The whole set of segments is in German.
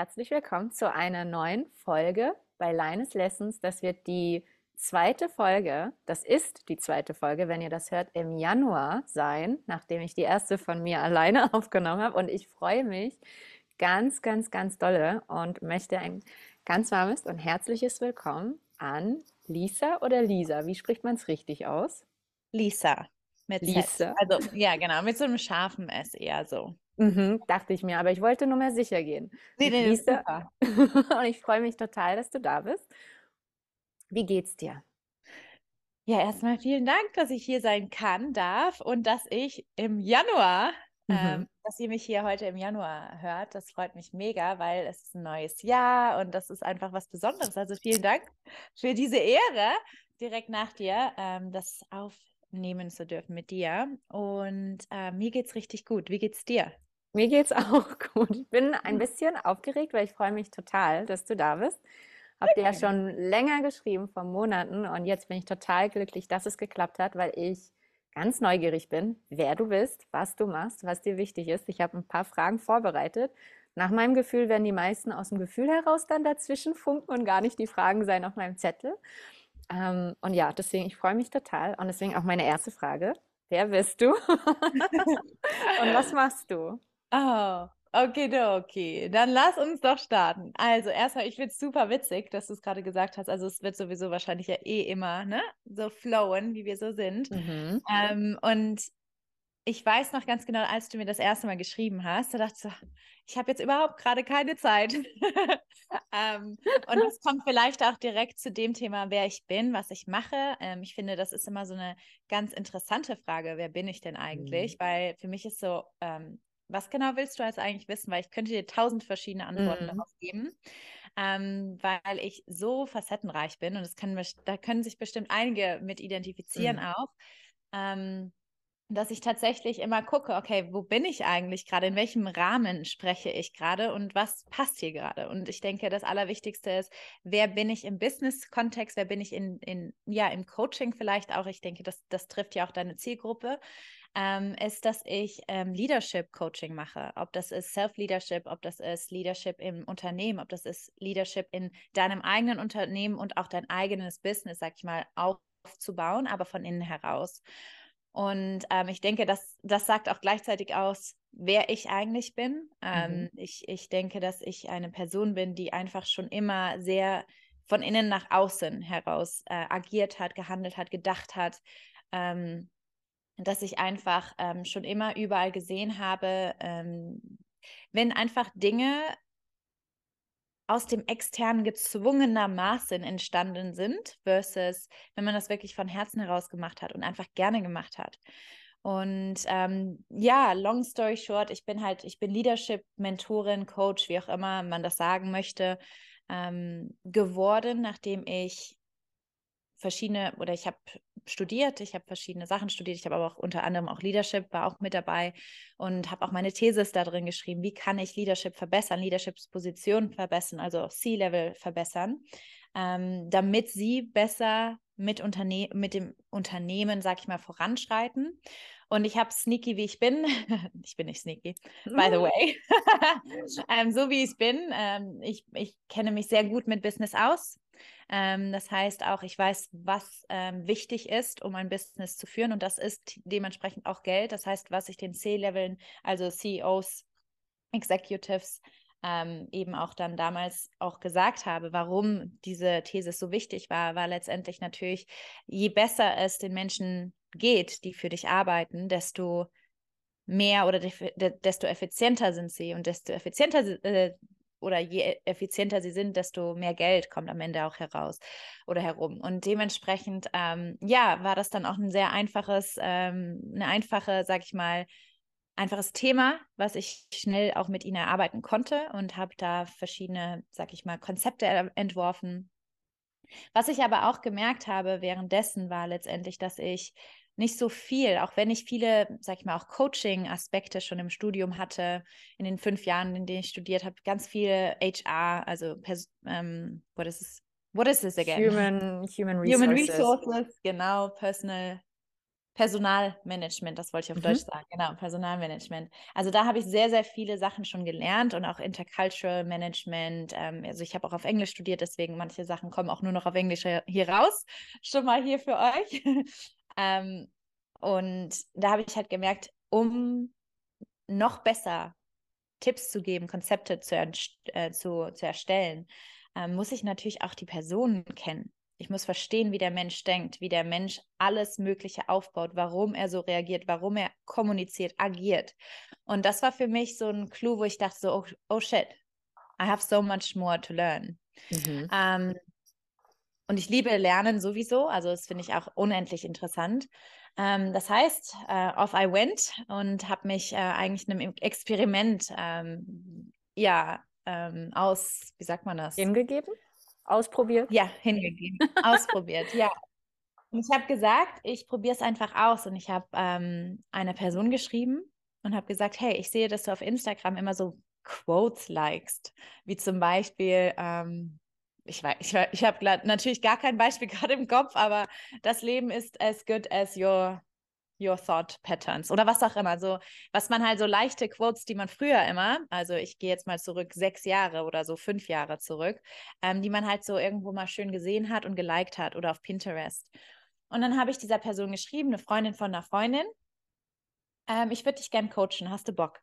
herzlich willkommen zu einer neuen Folge bei Leines Lessons. Das wird die zweite Folge, das ist die zweite Folge, wenn ihr das hört, im Januar sein, nachdem ich die erste von mir alleine aufgenommen habe. Und ich freue mich ganz, ganz, ganz dolle und möchte ein ganz warmes und herzliches Willkommen an Lisa oder Lisa. Wie spricht man es richtig aus? Lisa. Mit Lisa. Z. Also, ja, genau, mit so einem scharfen S eher so. Mhm, dachte ich mir, aber ich wollte nur mehr sicher gehen. Nee, nee, Lisa. und ich freue mich total, dass du da bist. Wie geht's dir? Ja, erstmal vielen Dank, dass ich hier sein kann, darf und dass ich im Januar, Mhm. ähm, dass ihr mich hier heute im Januar hört. Das freut mich mega, weil es ist ein neues Jahr und das ist einfach was Besonderes. Also vielen Dank für diese Ehre, direkt nach dir, ähm, das aufnehmen zu dürfen mit dir. Und äh, mir geht's richtig gut. Wie geht's dir? Mir geht's auch gut. Ich bin ein bisschen aufgeregt, weil ich freue mich total, dass du da bist. Hab dir ja schon länger geschrieben, vor Monaten, und jetzt bin ich total glücklich, dass es geklappt hat, weil ich ganz neugierig bin, wer du bist, was du machst, was dir wichtig ist. Ich habe ein paar Fragen vorbereitet. Nach meinem Gefühl werden die meisten aus dem Gefühl heraus dann dazwischen funken und gar nicht die Fragen sein auf meinem Zettel. Ähm, und ja, deswegen, ich freue mich total. Und deswegen auch meine erste Frage. Wer bist du? und was machst du? Oh, okay, okay. Dann lass uns doch starten. Also erstmal, ich finde es super witzig, dass du es gerade gesagt hast. Also es wird sowieso wahrscheinlich ja eh immer, ne, so flowen, wie wir so sind. Mhm. Ähm, und ich weiß noch ganz genau, als du mir das erste Mal geschrieben hast, da dachte ich so, ich habe jetzt überhaupt gerade keine Zeit. ähm, und das kommt vielleicht auch direkt zu dem Thema, wer ich bin, was ich mache. Ähm, ich finde, das ist immer so eine ganz interessante Frage, wer bin ich denn eigentlich? Weil für mich ist so, ähm, was genau willst du jetzt eigentlich wissen? Weil ich könnte dir tausend verschiedene Antworten Mhm. darauf geben, ähm, weil ich so facettenreich bin und können, best- da können sich bestimmt einige mit identifizieren Mhm. auch. Ähm, dass ich tatsächlich immer gucke, okay, wo bin ich eigentlich gerade, in welchem Rahmen spreche ich gerade und was passt hier gerade? Und ich denke, das Allerwichtigste ist, wer bin ich im Business-Kontext, wer bin ich in, in, ja, im Coaching vielleicht auch, ich denke, das, das trifft ja auch deine Zielgruppe, ähm, ist, dass ich ähm, Leadership-Coaching mache. Ob das ist Self-Leadership, ob das ist Leadership im Unternehmen, ob das ist Leadership in deinem eigenen Unternehmen und auch dein eigenes Business, sag ich mal, aufzubauen, aber von innen heraus. Und ähm, ich denke, das, das sagt auch gleichzeitig aus, wer ich eigentlich bin. Ähm, ich, ich denke, dass ich eine Person bin, die einfach schon immer sehr von innen nach außen heraus äh, agiert hat, gehandelt hat, gedacht hat. Ähm, dass ich einfach ähm, schon immer überall gesehen habe, ähm, wenn einfach Dinge aus dem externen gezwungenermaßen entstanden sind, versus wenn man das wirklich von Herzen heraus gemacht hat und einfach gerne gemacht hat. Und ähm, ja, long story short, ich bin halt, ich bin Leadership-Mentorin, Coach, wie auch immer man das sagen möchte, ähm, geworden, nachdem ich verschiedene, oder ich habe studiert, ich habe verschiedene Sachen studiert, ich habe aber auch unter anderem auch Leadership, war auch mit dabei und habe auch meine Thesis da drin geschrieben, wie kann ich Leadership verbessern, Leadershipsposition verbessern, also C-Level verbessern, ähm, damit sie besser mit, Unterne mit dem Unternehmen, sag ich mal, voranschreiten. Und ich habe sneaky, wie ich bin, ich bin nicht sneaky, by the way, ähm, so wie ich bin, ähm, ich, ich kenne mich sehr gut mit Business aus. Ähm, das heißt auch, ich weiß, was ähm, wichtig ist, um ein Business zu führen. Und das ist dementsprechend auch Geld. Das heißt, was ich den C-Leveln, also CEOs, Executives, ähm, eben auch dann damals auch gesagt habe, warum diese These so wichtig war, war letztendlich natürlich, je besser es den Menschen geht, die für dich arbeiten, desto mehr oder desto effizienter sind sie und desto effizienter äh, oder je effizienter sie sind, desto mehr Geld kommt am Ende auch heraus oder herum. Und dementsprechend, ähm, ja, war das dann auch ein sehr einfaches, ähm, eine einfache, sag ich mal, einfaches Thema, was ich schnell auch mit ihnen erarbeiten konnte und habe da verschiedene, sag ich mal, Konzepte entworfen. Was ich aber auch gemerkt habe währenddessen war letztendlich, dass ich nicht so viel, auch wenn ich viele, sag ich mal, auch Coaching-Aspekte schon im Studium hatte, in den fünf Jahren, in denen ich studiert habe, ganz viele HR, also ähm, what is this? What is this again? Human, human Resources. Human Resources, genau, Personal Personalmanagement, das wollte ich auf mhm. Deutsch sagen, genau, Personalmanagement. Also da habe ich sehr, sehr viele Sachen schon gelernt und auch Intercultural Management. Ähm, also ich habe auch auf Englisch studiert, deswegen manche Sachen kommen auch nur noch auf Englisch hier raus. Schon mal hier für euch. Ähm, und da habe ich halt gemerkt, um noch besser Tipps zu geben, Konzepte zu, äh, zu, zu erstellen, äh, muss ich natürlich auch die Personen kennen. Ich muss verstehen, wie der Mensch denkt, wie der Mensch alles Mögliche aufbaut, warum er so reagiert, warum er kommuniziert, agiert. Und das war für mich so ein Clou, wo ich dachte so, oh, oh shit, I have so much more to learn. Mhm. Ähm, und ich liebe Lernen sowieso, also das finde ich auch unendlich interessant. Ähm, das heißt, äh, off I went und habe mich äh, eigentlich einem Experiment ähm, ja ähm, aus, wie sagt man das? Hingegeben? Ausprobiert? Ja, hingegeben. Ausprobiert, ja. Und ich habe gesagt, ich probiere es einfach aus. Und ich habe ähm, einer Person geschrieben und habe gesagt, hey, ich sehe, dass du auf Instagram immer so Quotes likest, wie zum Beispiel, ähm, ich, ich, ich habe natürlich gar kein Beispiel gerade im Kopf, aber das Leben ist as good as your Your Thought Patterns oder was auch immer. So, was man halt so leichte Quotes, die man früher immer, also ich gehe jetzt mal zurück sechs Jahre oder so fünf Jahre zurück, ähm, die man halt so irgendwo mal schön gesehen hat und geliked hat oder auf Pinterest. Und dann habe ich dieser Person geschrieben, eine Freundin von einer Freundin, ähm, ich würde dich gern coachen, hast du Bock?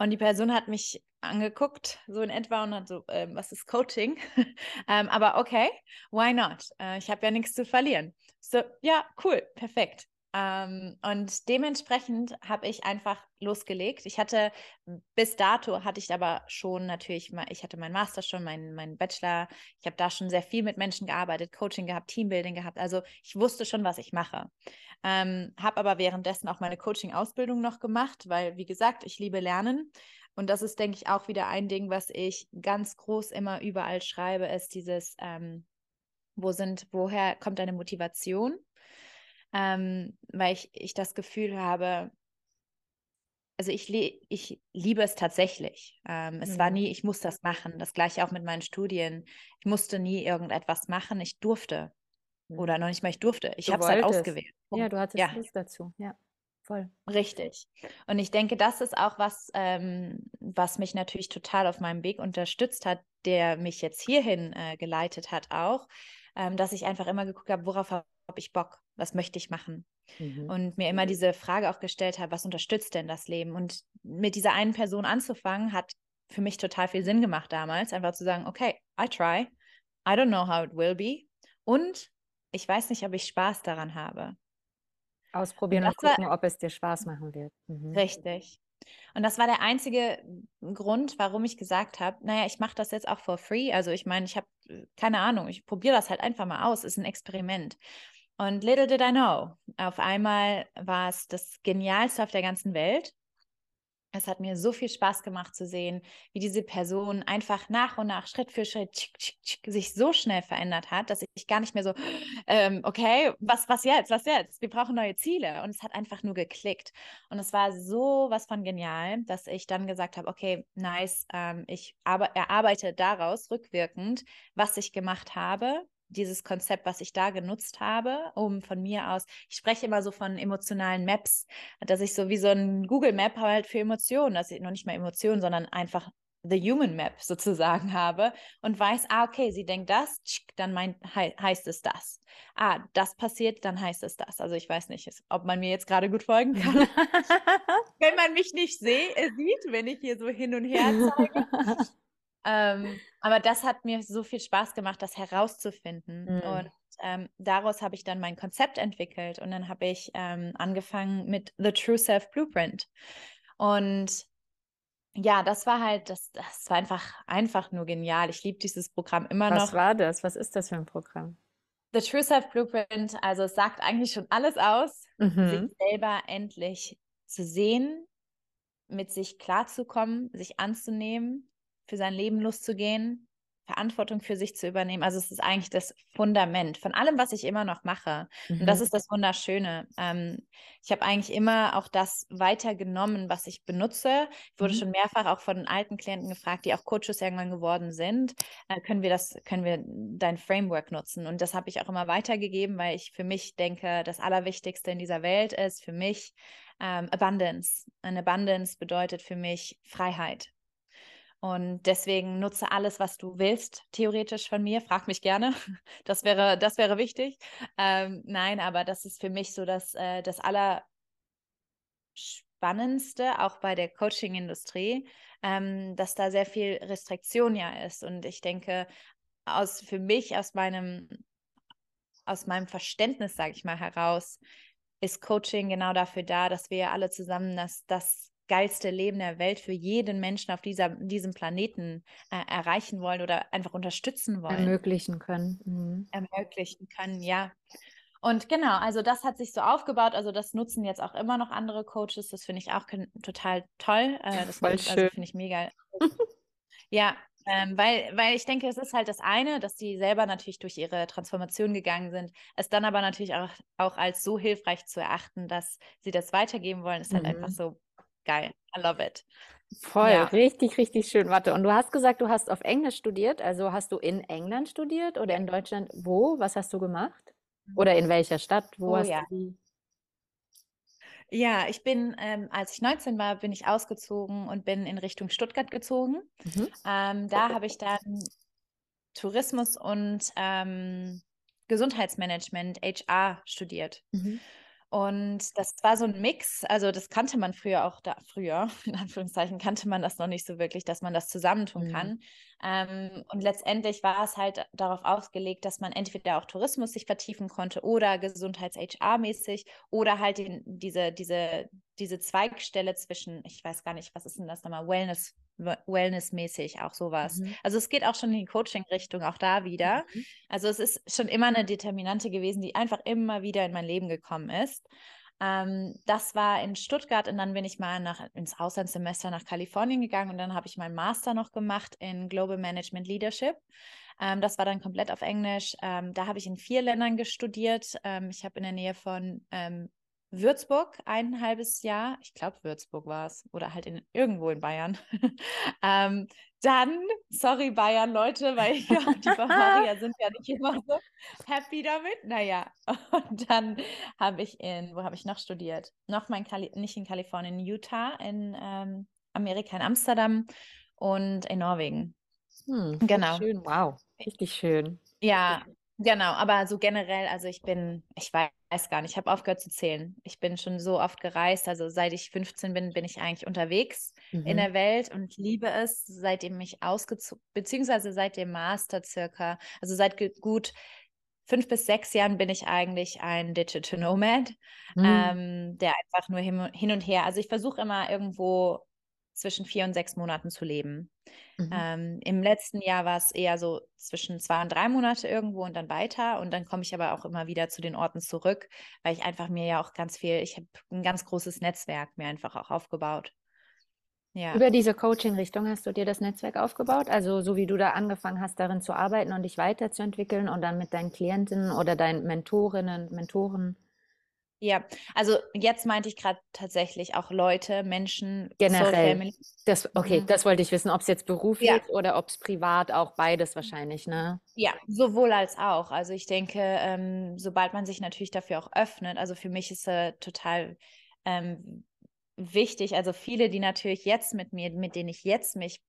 Und die Person hat mich angeguckt, so in etwa, und hat so, ähm, was ist Coaching? ähm, aber okay, why not? Äh, ich habe ja nichts zu verlieren. So, ja, cool, perfekt. Ähm, und dementsprechend habe ich einfach losgelegt. Ich hatte bis dato hatte ich aber schon natürlich, ich hatte meinen Master schon, meinen mein Bachelor. Ich habe da schon sehr viel mit Menschen gearbeitet, Coaching gehabt, Teambuilding gehabt. Also ich wusste schon, was ich mache. Ähm, habe aber währenddessen auch meine Coaching-Ausbildung noch gemacht, weil, wie gesagt, ich liebe Lernen. Und das ist, denke ich, auch wieder ein Ding, was ich ganz groß immer überall schreibe, ist dieses, ähm, wo sind, woher kommt deine Motivation? Ähm, weil ich, ich das Gefühl habe, also ich, ich liebe es tatsächlich. Ähm, es mhm. war nie, ich muss das machen. Das gleiche auch mit meinen Studien. Ich musste nie irgendetwas machen. Ich durfte. Mhm. Oder noch nicht mal ich durfte. Ich habe es halt ausgewählt. Ja, du hattest ja. Lust dazu. Ja, voll. Richtig. Und ich denke, das ist auch was, ähm, was mich natürlich total auf meinem Weg unterstützt hat, der mich jetzt hierhin äh, geleitet hat auch, ähm, dass ich einfach immer geguckt habe, worauf habe ich Bock? was möchte ich machen? Mhm. Und mir immer diese Frage auch gestellt habe, was unterstützt denn das Leben? Und mit dieser einen Person anzufangen, hat für mich total viel Sinn gemacht damals, einfach zu sagen, okay, I try, I don't know how it will be und ich weiß nicht, ob ich Spaß daran habe. Ausprobieren und, und gucken, war, ob es dir Spaß machen wird. Mhm. Richtig. Und das war der einzige Grund, warum ich gesagt habe, naja, ich mache das jetzt auch for free. Also ich meine, ich habe keine Ahnung, ich probiere das halt einfach mal aus, ist ein Experiment. Und little did I know, auf einmal war es das Genialste auf der ganzen Welt. Es hat mir so viel Spaß gemacht zu sehen, wie diese Person einfach nach und nach, Schritt für Schritt, tschick, tschick, tschick, sich so schnell verändert hat, dass ich gar nicht mehr so, ähm, okay, was, was jetzt, was jetzt? Wir brauchen neue Ziele. Und es hat einfach nur geklickt. Und es war so was von genial, dass ich dann gesagt habe, okay, nice, ähm, ich erarbeite daraus rückwirkend, was ich gemacht habe dieses Konzept, was ich da genutzt habe, um von mir aus, ich spreche immer so von emotionalen Maps, dass ich so wie so ein Google Map halt für Emotionen, dass ich noch nicht mal Emotionen, sondern einfach The Human Map sozusagen habe und weiß, ah, okay, sie denkt das, dann mein, he heißt es das. Ah, das passiert, dann heißt es das. Also ich weiß nicht, ob man mir jetzt gerade gut folgen kann. wenn man mich nicht seh, sieht, wenn ich hier so hin und her zeige. Ähm, aber das hat mir so viel Spaß gemacht, das herauszufinden. Mhm. Und ähm, daraus habe ich dann mein Konzept entwickelt und dann habe ich ähm, angefangen mit The True Self Blueprint. Und ja, das war halt, das, das war einfach, einfach nur genial. Ich liebe dieses Programm immer Was noch. Was war das? Was ist das für ein Programm? The True Self Blueprint, also es sagt eigentlich schon alles aus, mhm. sich selber endlich zu sehen, mit sich klarzukommen, sich anzunehmen für sein Leben loszugehen, Verantwortung für sich zu übernehmen. Also es ist eigentlich das Fundament von allem, was ich immer noch mache. Mhm. Und das mhm. ist das Wunderschöne. Ähm, ich habe eigentlich immer auch das weitergenommen, was ich benutze. Ich wurde mhm. schon mehrfach auch von alten Klienten gefragt, die auch Coaches irgendwann geworden sind, äh, können wir das, können wir dein Framework nutzen? Und das habe ich auch immer weitergegeben, weil ich für mich denke, das Allerwichtigste in dieser Welt ist für mich ähm, Abundance. Eine Abundance bedeutet für mich Freiheit. Und deswegen nutze alles, was du willst, theoretisch von mir. Frag mich gerne. Das wäre, das wäre wichtig. Ähm, nein, aber das ist für mich so das, äh, das Allerspannendste, auch bei der Coaching-Industrie, ähm, dass da sehr viel Restriktion ja ist. Und ich denke, aus, für mich, aus meinem, aus meinem Verständnis, sage ich mal, heraus, ist Coaching genau dafür da, dass wir alle zusammen das, das geilste Leben der Welt für jeden Menschen auf dieser, diesem Planeten äh, erreichen wollen oder einfach unterstützen wollen. Ermöglichen können. Mhm. Ermöglichen können, ja. Und genau, also das hat sich so aufgebaut. Also das nutzen jetzt auch immer noch andere Coaches. Das finde ich auch total toll. Äh, das Voll also, finde ich mega. ja, ähm, weil, weil ich denke, es ist halt das eine, dass sie selber natürlich durch ihre Transformation gegangen sind, es dann aber natürlich auch, auch als so hilfreich zu erachten, dass sie das weitergeben wollen, ist halt mhm. einfach so geil. I love it. Voll, ja. richtig, richtig schön. Warte, und du hast gesagt, du hast auf Englisch studiert. Also hast du in England studiert oder in Deutschland? Wo? Was hast du gemacht? Oder in welcher Stadt? Wo oh, hast ja. du die? Ja, ich bin, ähm, als ich 19 war, bin ich ausgezogen und bin in Richtung Stuttgart gezogen. Mhm. Ähm, da habe ich dann Tourismus und ähm, Gesundheitsmanagement, HR studiert. Mhm. Und das war so ein Mix, also das kannte man früher auch da, früher, in Anführungszeichen, kannte man das noch nicht so wirklich, dass man das zusammentun mhm. kann. Ähm, und letztendlich war es halt darauf ausgelegt, dass man entweder auch Tourismus sich vertiefen konnte oder Gesundheits-HR-mäßig oder halt den, diese, diese, diese Zweigstelle zwischen, ich weiß gar nicht, was ist denn das nochmal, Wellness, Wellness-mäßig, auch sowas. Mhm. Also es geht auch schon in die Coaching-Richtung, auch da wieder. Mhm. Also es ist schon immer eine Determinante gewesen, die einfach immer wieder in mein Leben gekommen ist. Ähm, das war in Stuttgart und dann bin ich mal nach, ins Auslandssemester nach Kalifornien gegangen und dann habe ich meinen Master noch gemacht in Global Management Leadership. Ähm, das war dann komplett auf Englisch. Ähm, da habe ich in vier Ländern gestudiert. Ähm, ich habe in der Nähe von ähm, Würzburg ein halbes Jahr, ich glaube Würzburg war es, oder halt in, irgendwo in Bayern. ähm, dann, sorry Bayern, Leute, weil ich glaube, die Bavaria sind ja nicht immer so happy damit. Naja, und dann habe ich in, wo habe ich noch studiert? Noch mein Kali nicht in Kalifornien, in Utah, in ähm, Amerika, in Amsterdam und in Norwegen. Hm, genau. Schön, wow, richtig schön. Ja, Genau, aber so generell, also ich bin, ich weiß gar nicht, ich habe aufgehört zu zählen. Ich bin schon so oft gereist, also seit ich 15 bin, bin ich eigentlich unterwegs mhm. in der Welt und liebe es, seitdem ich ausgezogen, beziehungsweise seit dem Master circa, also seit gut fünf bis sechs Jahren bin ich eigentlich ein Digital Nomad, mhm. ähm, der einfach nur hin, hin und her, also ich versuche immer irgendwo zwischen vier und sechs Monaten zu leben. Mhm. Ähm, Im letzten Jahr war es eher so zwischen zwei und drei Monate irgendwo und dann weiter. Und dann komme ich aber auch immer wieder zu den Orten zurück, weil ich einfach mir ja auch ganz viel, ich habe ein ganz großes Netzwerk mir einfach auch aufgebaut. Ja. Über diese Coaching-Richtung hast du dir das Netzwerk aufgebaut? Also so wie du da angefangen hast, darin zu arbeiten und dich weiterzuentwickeln und dann mit deinen Klienten oder deinen Mentorinnen, Mentoren ja, also jetzt meinte ich gerade tatsächlich auch Leute, Menschen, generell. Das, okay, mhm. das wollte ich wissen, ob es jetzt beruflich ja. oder ob es privat auch beides wahrscheinlich, ne? Ja, sowohl als auch. Also ich denke, ähm, sobald man sich natürlich dafür auch öffnet, also für mich ist äh, total ähm, wichtig, also viele, die natürlich jetzt mit mir, mit denen ich jetzt mich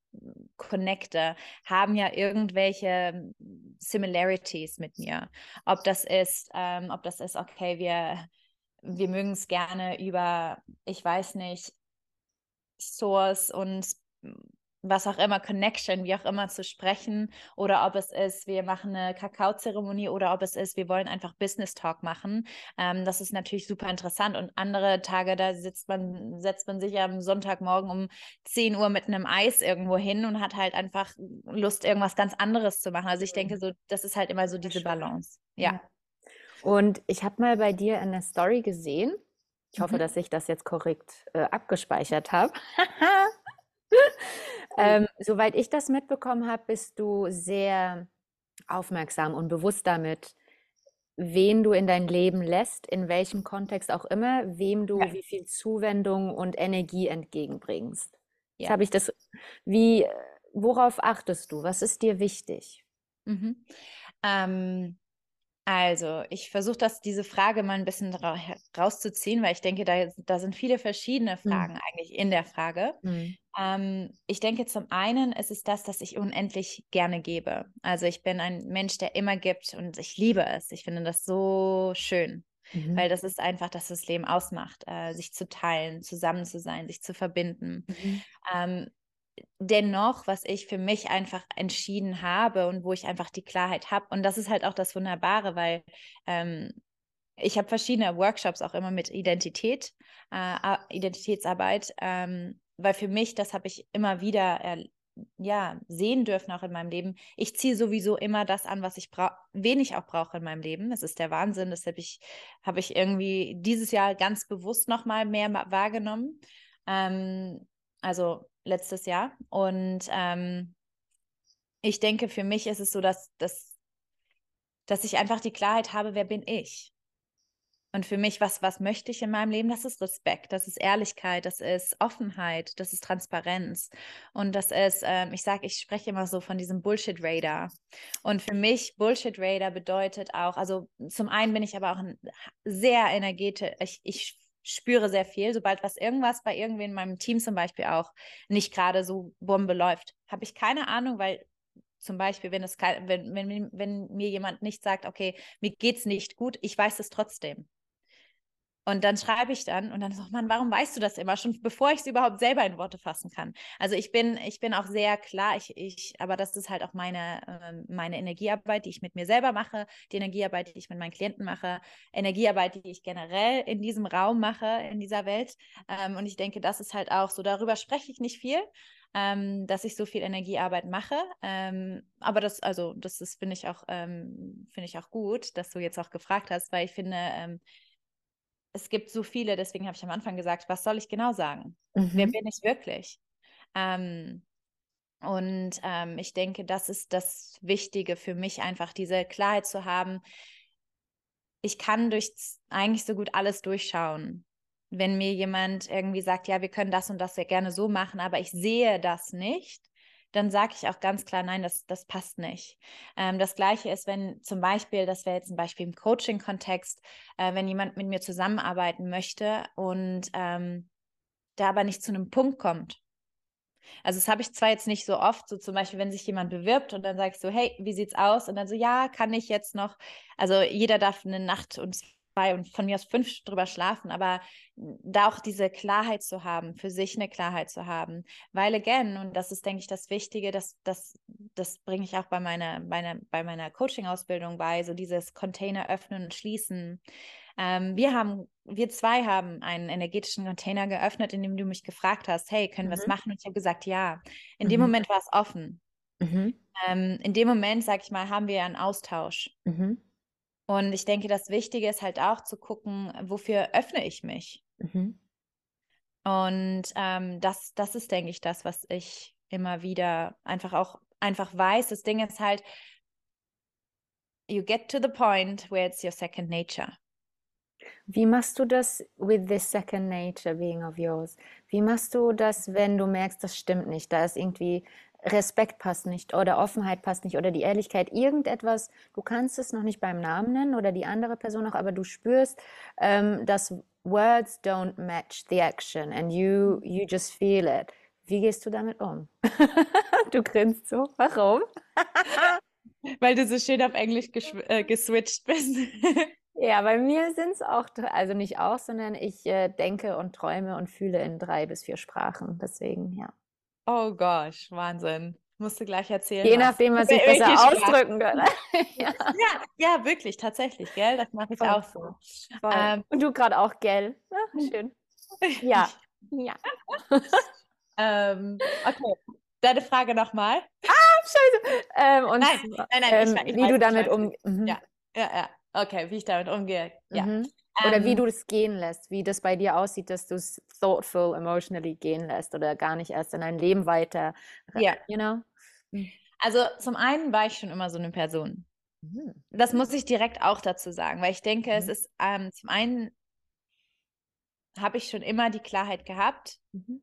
connecte, haben ja irgendwelche Similarities mit mir. Ob das ist, ähm, ob das ist, okay, wir wir mögen es gerne über, ich weiß nicht, Source und was auch immer, Connection, wie auch immer zu sprechen oder ob es ist, wir machen eine Kakaozeremonie oder ob es ist, wir wollen einfach Business Talk machen. Ähm, das ist natürlich super interessant und andere Tage, da sitzt man, setzt man sich am Sonntagmorgen um 10 Uhr mit einem Eis irgendwo hin und hat halt einfach Lust, irgendwas ganz anderes zu machen. Also ich denke so, das ist halt immer so diese Balance. Ja. Und ich habe mal bei dir in der Story gesehen, ich hoffe, mhm. dass ich das jetzt korrekt äh, abgespeichert habe, Ähm, soweit ich das mitbekommen habe, bist du sehr aufmerksam und bewusst damit, wen du in dein Leben lässt, in welchem Kontext auch immer, wem du Ja. wie viel Zuwendung und Energie entgegenbringst. Jetzt Ja. habe ich das, wie, worauf achtest du? Was ist dir wichtig? Mhm. Ähm, also, ich versuche das, diese Frage mal ein bisschen ra rauszuziehen, weil ich denke, da, da sind viele verschiedene Mhm. Fragen eigentlich in der Frage. Mhm. Ähm, ich denke, zum einen ist es das, dass ich unendlich gerne gebe. Also ich bin ein Mensch, der immer gibt und ich liebe es. Ich finde das so schön, Mhm. weil das ist einfach, dass das Leben ausmacht, äh, sich zu teilen, zusammen zu sein, sich zu verbinden. Mhm. Ähm, dennoch, was ich für mich einfach entschieden habe und wo ich einfach die Klarheit habe, und das ist halt auch das Wunderbare, weil ähm, ich habe verschiedene Workshops auch immer mit Identität, äh, Identitätsarbeit, ähm, weil für mich, das habe ich immer wieder äh, ja, sehen dürfen auch in meinem Leben. Ich ziehe sowieso immer das an, was ich brauche, wen auch brauche in meinem Leben. Das ist der Wahnsinn. Das habe ich, habe ich irgendwie dieses Jahr ganz bewusst nochmal mehr wahrgenommen. Ähm, also letztes Jahr. Und ähm, ich denke, für mich ist es so, dass, dass, dass ich einfach die Klarheit habe, wer bin ich? Und für mich, was, was möchte ich in meinem Leben? Das ist Respekt, das ist Ehrlichkeit, das ist Offenheit, das ist Transparenz. Und das ist, ähm, ich sage, ich spreche immer so von diesem Bullshit-Radar. Und für mich, Bullshit-Radar bedeutet auch, also zum einen bin ich aber auch ein sehr energetisch, ich, ich spüre sehr viel, sobald was irgendwas bei irgendwen in meinem Team zum Beispiel auch nicht gerade so Bombe läuft, habe ich keine Ahnung, weil zum Beispiel, wenn es wenn, wenn, wenn mir jemand nicht sagt, okay, mir geht's nicht gut, ich weiß es trotzdem. Und dann schreibe ich dann und dann so, Mann, warum weißt du das immer schon, bevor ich es überhaupt selber in Worte fassen kann? Also ich bin, ich bin auch sehr klar, ich, ich, aber das ist halt auch meine, ähm, meine Energiearbeit, die ich mit mir selber mache, die Energiearbeit, die ich mit meinen Klienten mache, Energiearbeit, die ich generell in diesem Raum mache, in dieser Welt. Ähm, und ich denke, das ist halt auch so, darüber spreche ich nicht viel, ähm, dass ich so viel Energiearbeit mache. Ähm, aber das, also, das finde ich auch, ähm, finde ich auch gut, dass du jetzt auch gefragt hast, weil ich finde, ähm, es gibt so viele, deswegen habe ich am Anfang gesagt, was soll ich genau sagen? Wer Mhm. bin ich wirklich? Ähm, und ähm, ich denke, das ist das Wichtige für mich, einfach diese Klarheit zu haben. Ich kann durch eigentlich so gut alles durchschauen. Wenn mir jemand irgendwie sagt, ja, wir können das und das sehr gerne so machen, aber ich sehe das nicht, dann sage ich auch ganz klar, nein, das, das passt nicht. Ähm, das Gleiche ist, wenn zum Beispiel, das wäre jetzt ein Beispiel im Coaching-Kontext, äh, wenn jemand mit mir zusammenarbeiten möchte und ähm, da aber nicht zu einem Punkt kommt. Also das habe ich zwar jetzt nicht so oft, so zum Beispiel, wenn sich jemand bewirbt und dann sagst du, hey, wie sieht's aus? Und dann so, ja, kann ich jetzt noch, also jeder darf eine Nacht und zwei und von mir aus fünf drüber schlafen, aber da auch diese Klarheit zu haben, für sich eine Klarheit zu haben. Weil again, und das ist, denke ich, das Wichtige, das, das, das bringe ich auch bei meiner, meiner, bei meiner Coaching-Ausbildung bei, so dieses Container öffnen und schließen. Ähm, wir haben, wir zwei haben einen energetischen Container geöffnet, in dem du mich gefragt hast, hey, können wir es Mhm. machen? Und ich habe gesagt, ja. In dem Mhm. Moment war es offen. Mhm. Ähm, in dem Moment, sag ich mal, haben wir einen Austausch. Mhm. Und ich denke, das Wichtige ist halt auch zu gucken, wofür öffne ich mich? Mhm. Und ähm, das, das ist, denke ich, das, was ich immer wieder einfach auch einfach weiß. Das Ding ist halt, you get to the point where it's your second nature. Wie machst du das with this second nature being of yours? Wie machst du das, wenn du merkst, das stimmt nicht, da ist irgendwie Respekt passt nicht oder Offenheit passt nicht oder die Ehrlichkeit, irgendetwas, du kannst es noch nicht beim Namen nennen oder die andere Person auch, aber du spürst, ähm, dass words don't match the action and you, you just feel it. Wie gehst du damit um? Du grinst so. Warum? Weil du so schön auf Englisch äh, geswitcht bist. Ja, bei mir sind es auch, also nicht auch, sondern ich äh, denke und träume und fühle in drei bis vier Sprachen. Deswegen, ja. Oh gosh, Wahnsinn. Musst du gleich erzählen. Je was- nachdem, was ich Welche besser ausdrücken kann. ja, Ja, ja, wirklich, tatsächlich, gell? Das mache ich Voll. auch so. Ähm, Und du gerade auch, gell? Ah, schön. Ja, ja. ähm, okay. Deine Frage nochmal. Ähm, und Nein, nein, nein, ich ähm, we- ich wie weiß, du ich damit weiß. um. Mhm. Ja. Ja, ja. Okay, wie ich damit umgehe. Ja. Mhm. Oder Ähm, wie du das gehen lässt, wie das bei dir aussieht, dass du es thoughtful, emotionally gehen lässt oder gar nicht erst in dein Leben weiter, ja, you know? Mhm. also zum einen war ich schon immer so eine Person. Mhm. Das muss ich direkt auch dazu sagen, weil ich denke, es Mhm. ist ähm, zum einen habe ich schon immer die Klarheit gehabt, Mhm.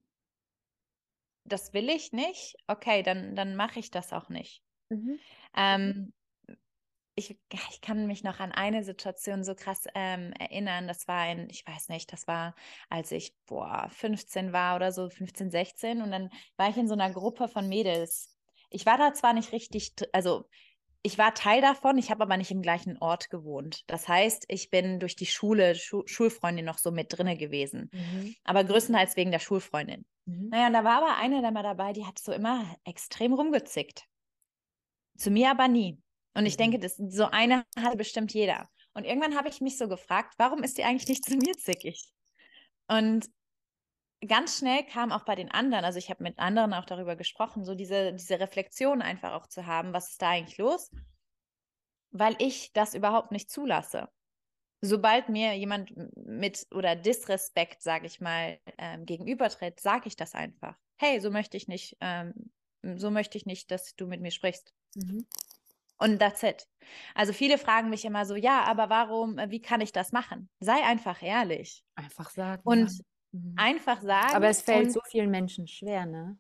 das will ich nicht, okay, dann, dann mache ich das auch nicht. Mhm. Ähm, ich, ich kann mich noch an eine Situation so krass ähm, erinnern. Das war ein, ich weiß nicht, das war, als ich boah, 15 war oder so, 15, 16. Und dann war ich in so einer Gruppe von Mädels. Ich war da zwar nicht richtig, also ich war Teil davon, ich habe aber nicht im gleichen Ort gewohnt. Das heißt, ich bin durch die Schule, Schu Schulfreundin noch so mit drinne gewesen. Mhm. Aber größtenteils wegen der Schulfreundin. Mhm. Naja, und da war aber eine da mal dabei, die hat so immer extrem rumgezickt. Zu mir aber nie. Und ich Mhm. denke, das, so eine hat bestimmt jeder. Und irgendwann habe ich mich so gefragt, warum ist die eigentlich nicht zu mir zickig? Und ganz schnell kam auch bei den anderen, also ich habe mit anderen auch darüber gesprochen, so diese, diese Reflexion einfach auch zu haben, was ist da eigentlich los? Weil ich das überhaupt nicht zulasse. Sobald mir jemand mit oder Disrespekt, sage ich mal, ähm, gegenübertritt, sage ich das einfach. Hey, so möchte ich nicht, ähm, so möchte ich nicht, dass du mit mir sprichst. Mhm. Und that's it. Also viele fragen mich immer so, ja, aber warum, äh, wie kann ich das machen? Sei einfach ehrlich Einfach sagen. und ja. Mhm. einfach sagen. Aber es fällt so vielen Menschen schwer, ne?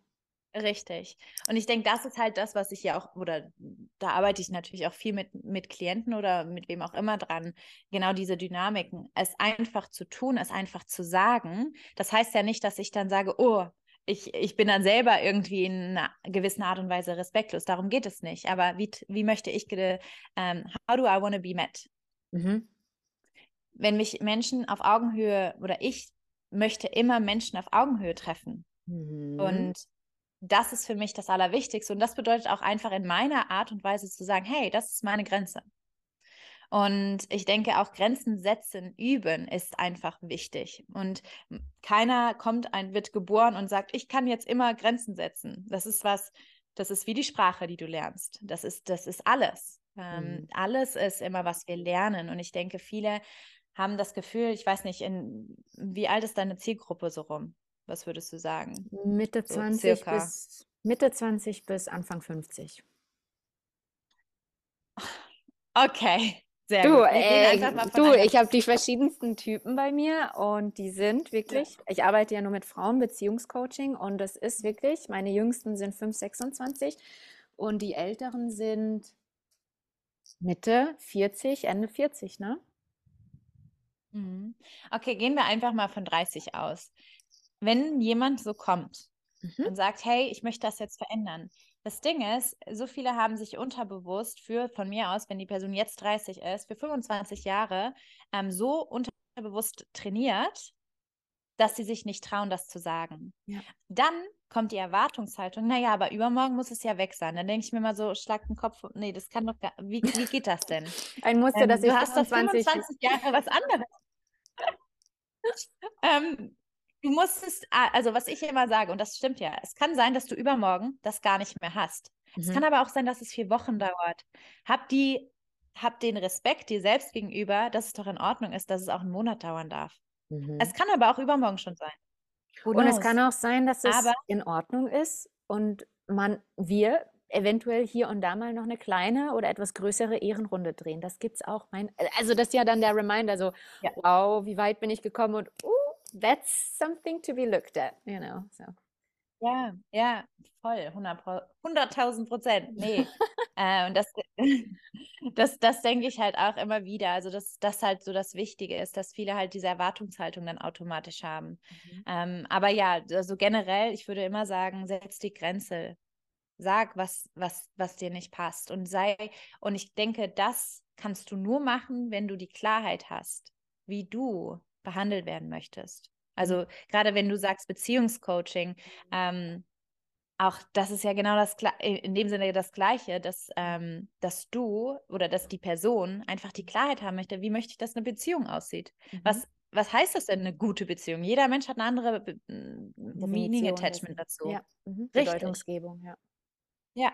Richtig. Und ich denke, das ist halt das, was ich ja auch, oder da arbeite ich natürlich auch viel mit, mit Klienten oder mit wem auch immer dran, genau diese Dynamiken. Es einfach zu tun, es einfach zu sagen. Das heißt ja nicht, dass ich dann sage, oh, ich, ich bin dann selber irgendwie in einer gewissen Art und Weise respektlos. Darum geht es nicht. Aber wie, wie möchte ich, ähm, how do I want to be met? Mhm. Wenn mich Menschen auf Augenhöhe oder ich möchte immer Menschen auf Augenhöhe treffen. Mhm. Und das ist für mich das Allerwichtigste. Und das bedeutet auch einfach in meiner Art und Weise zu sagen, hey, das ist meine Grenze. Und ich denke auch Grenzen setzen, üben ist einfach wichtig. Und keiner kommt ein, wird geboren und sagt, ich kann jetzt immer Grenzen setzen. Das ist was, das ist wie die Sprache, die du lernst. Das ist, das ist alles. Ähm, Mhm. Alles ist immer, was wir lernen. Und ich denke, viele haben das Gefühl, ich weiß nicht, in, wie alt ist deine Zielgruppe so rum? Was würdest du sagen? Mitte So 20 circa. bis Mitte 20 bis Anfang 50. Okay, sehr Du, von du, ich habe die verschiedensten Typen bei mir und die sind wirklich, ich arbeite ja nur mit Frauen, Beziehungscoaching und das ist wirklich, meine Jüngsten sind 5, 26 und die Älteren sind Mitte 40, Ende 40, ne? Mhm. Okay, gehen wir einfach mal von 30 aus. Wenn jemand so kommt Mhm. und sagt, hey, ich möchte das jetzt verändern. Das Ding ist, so viele haben sich unterbewusst für, von mir aus, wenn die Person jetzt 30 ist, für 25 Jahre ähm, so unterbewusst trainiert, dass sie sich nicht trauen, das zu sagen. Ja. Dann kommt die Erwartungshaltung, naja, aber übermorgen muss es ja weg sein. Dann denke ich mir mal so, schlag den Kopf, nee, das kann doch gar, wie, wie geht das denn? Ein Muster, Ähm, das ich du hast doch 25 25 Jahre was anderes. ähm, du musstest, also was ich immer sage, und das stimmt ja, es kann sein, dass du übermorgen das gar nicht mehr hast. Es Mhm. kann aber auch sein, dass es vier Wochen dauert. Hab die, hab den Respekt dir selbst gegenüber, dass es doch in Ordnung ist, dass es auch einen Monat dauern darf. Mhm. Es kann aber auch übermorgen schon sein. Who Und es kann auch sein, dass es Aber- in Ordnung ist und man, wir eventuell hier und da mal noch eine kleine oder etwas größere Ehrenrunde drehen. Das gibt's auch. Mein, also das ist ja dann der Reminder, so, Ja. wow, wie weit bin ich gekommen und uh, that's something to be looked at, you know. So. Ja, ja, voll, 100 Pro- 100.000 Prozent. Nee. äh, und das, das, das denke ich halt auch immer wieder. Also, dass das halt so das Wichtige ist, dass viele halt diese Erwartungshaltung dann automatisch haben. Mhm. Ähm, aber ja, also generell, ich würde immer sagen, setz die Grenze. Sag, was, was, was dir nicht passt. Und sei, und ich denke, das kannst du nur machen, wenn du die Klarheit hast, wie du behandelt werden möchtest. Also gerade wenn du sagst Beziehungscoaching, ähm, auch das ist ja genau das in dem Sinne das Gleiche, dass, ähm, dass du oder dass die Person einfach die Klarheit haben möchte, wie möchte ich, dass eine Beziehung aussieht. Mhm. Was, was heißt das denn, eine gute Beziehung? Jeder Mensch hat eine andere Be Meaning Attachment dazu. Ja, mhm. Richtig. Bedeutungsgebung, ja. Ja.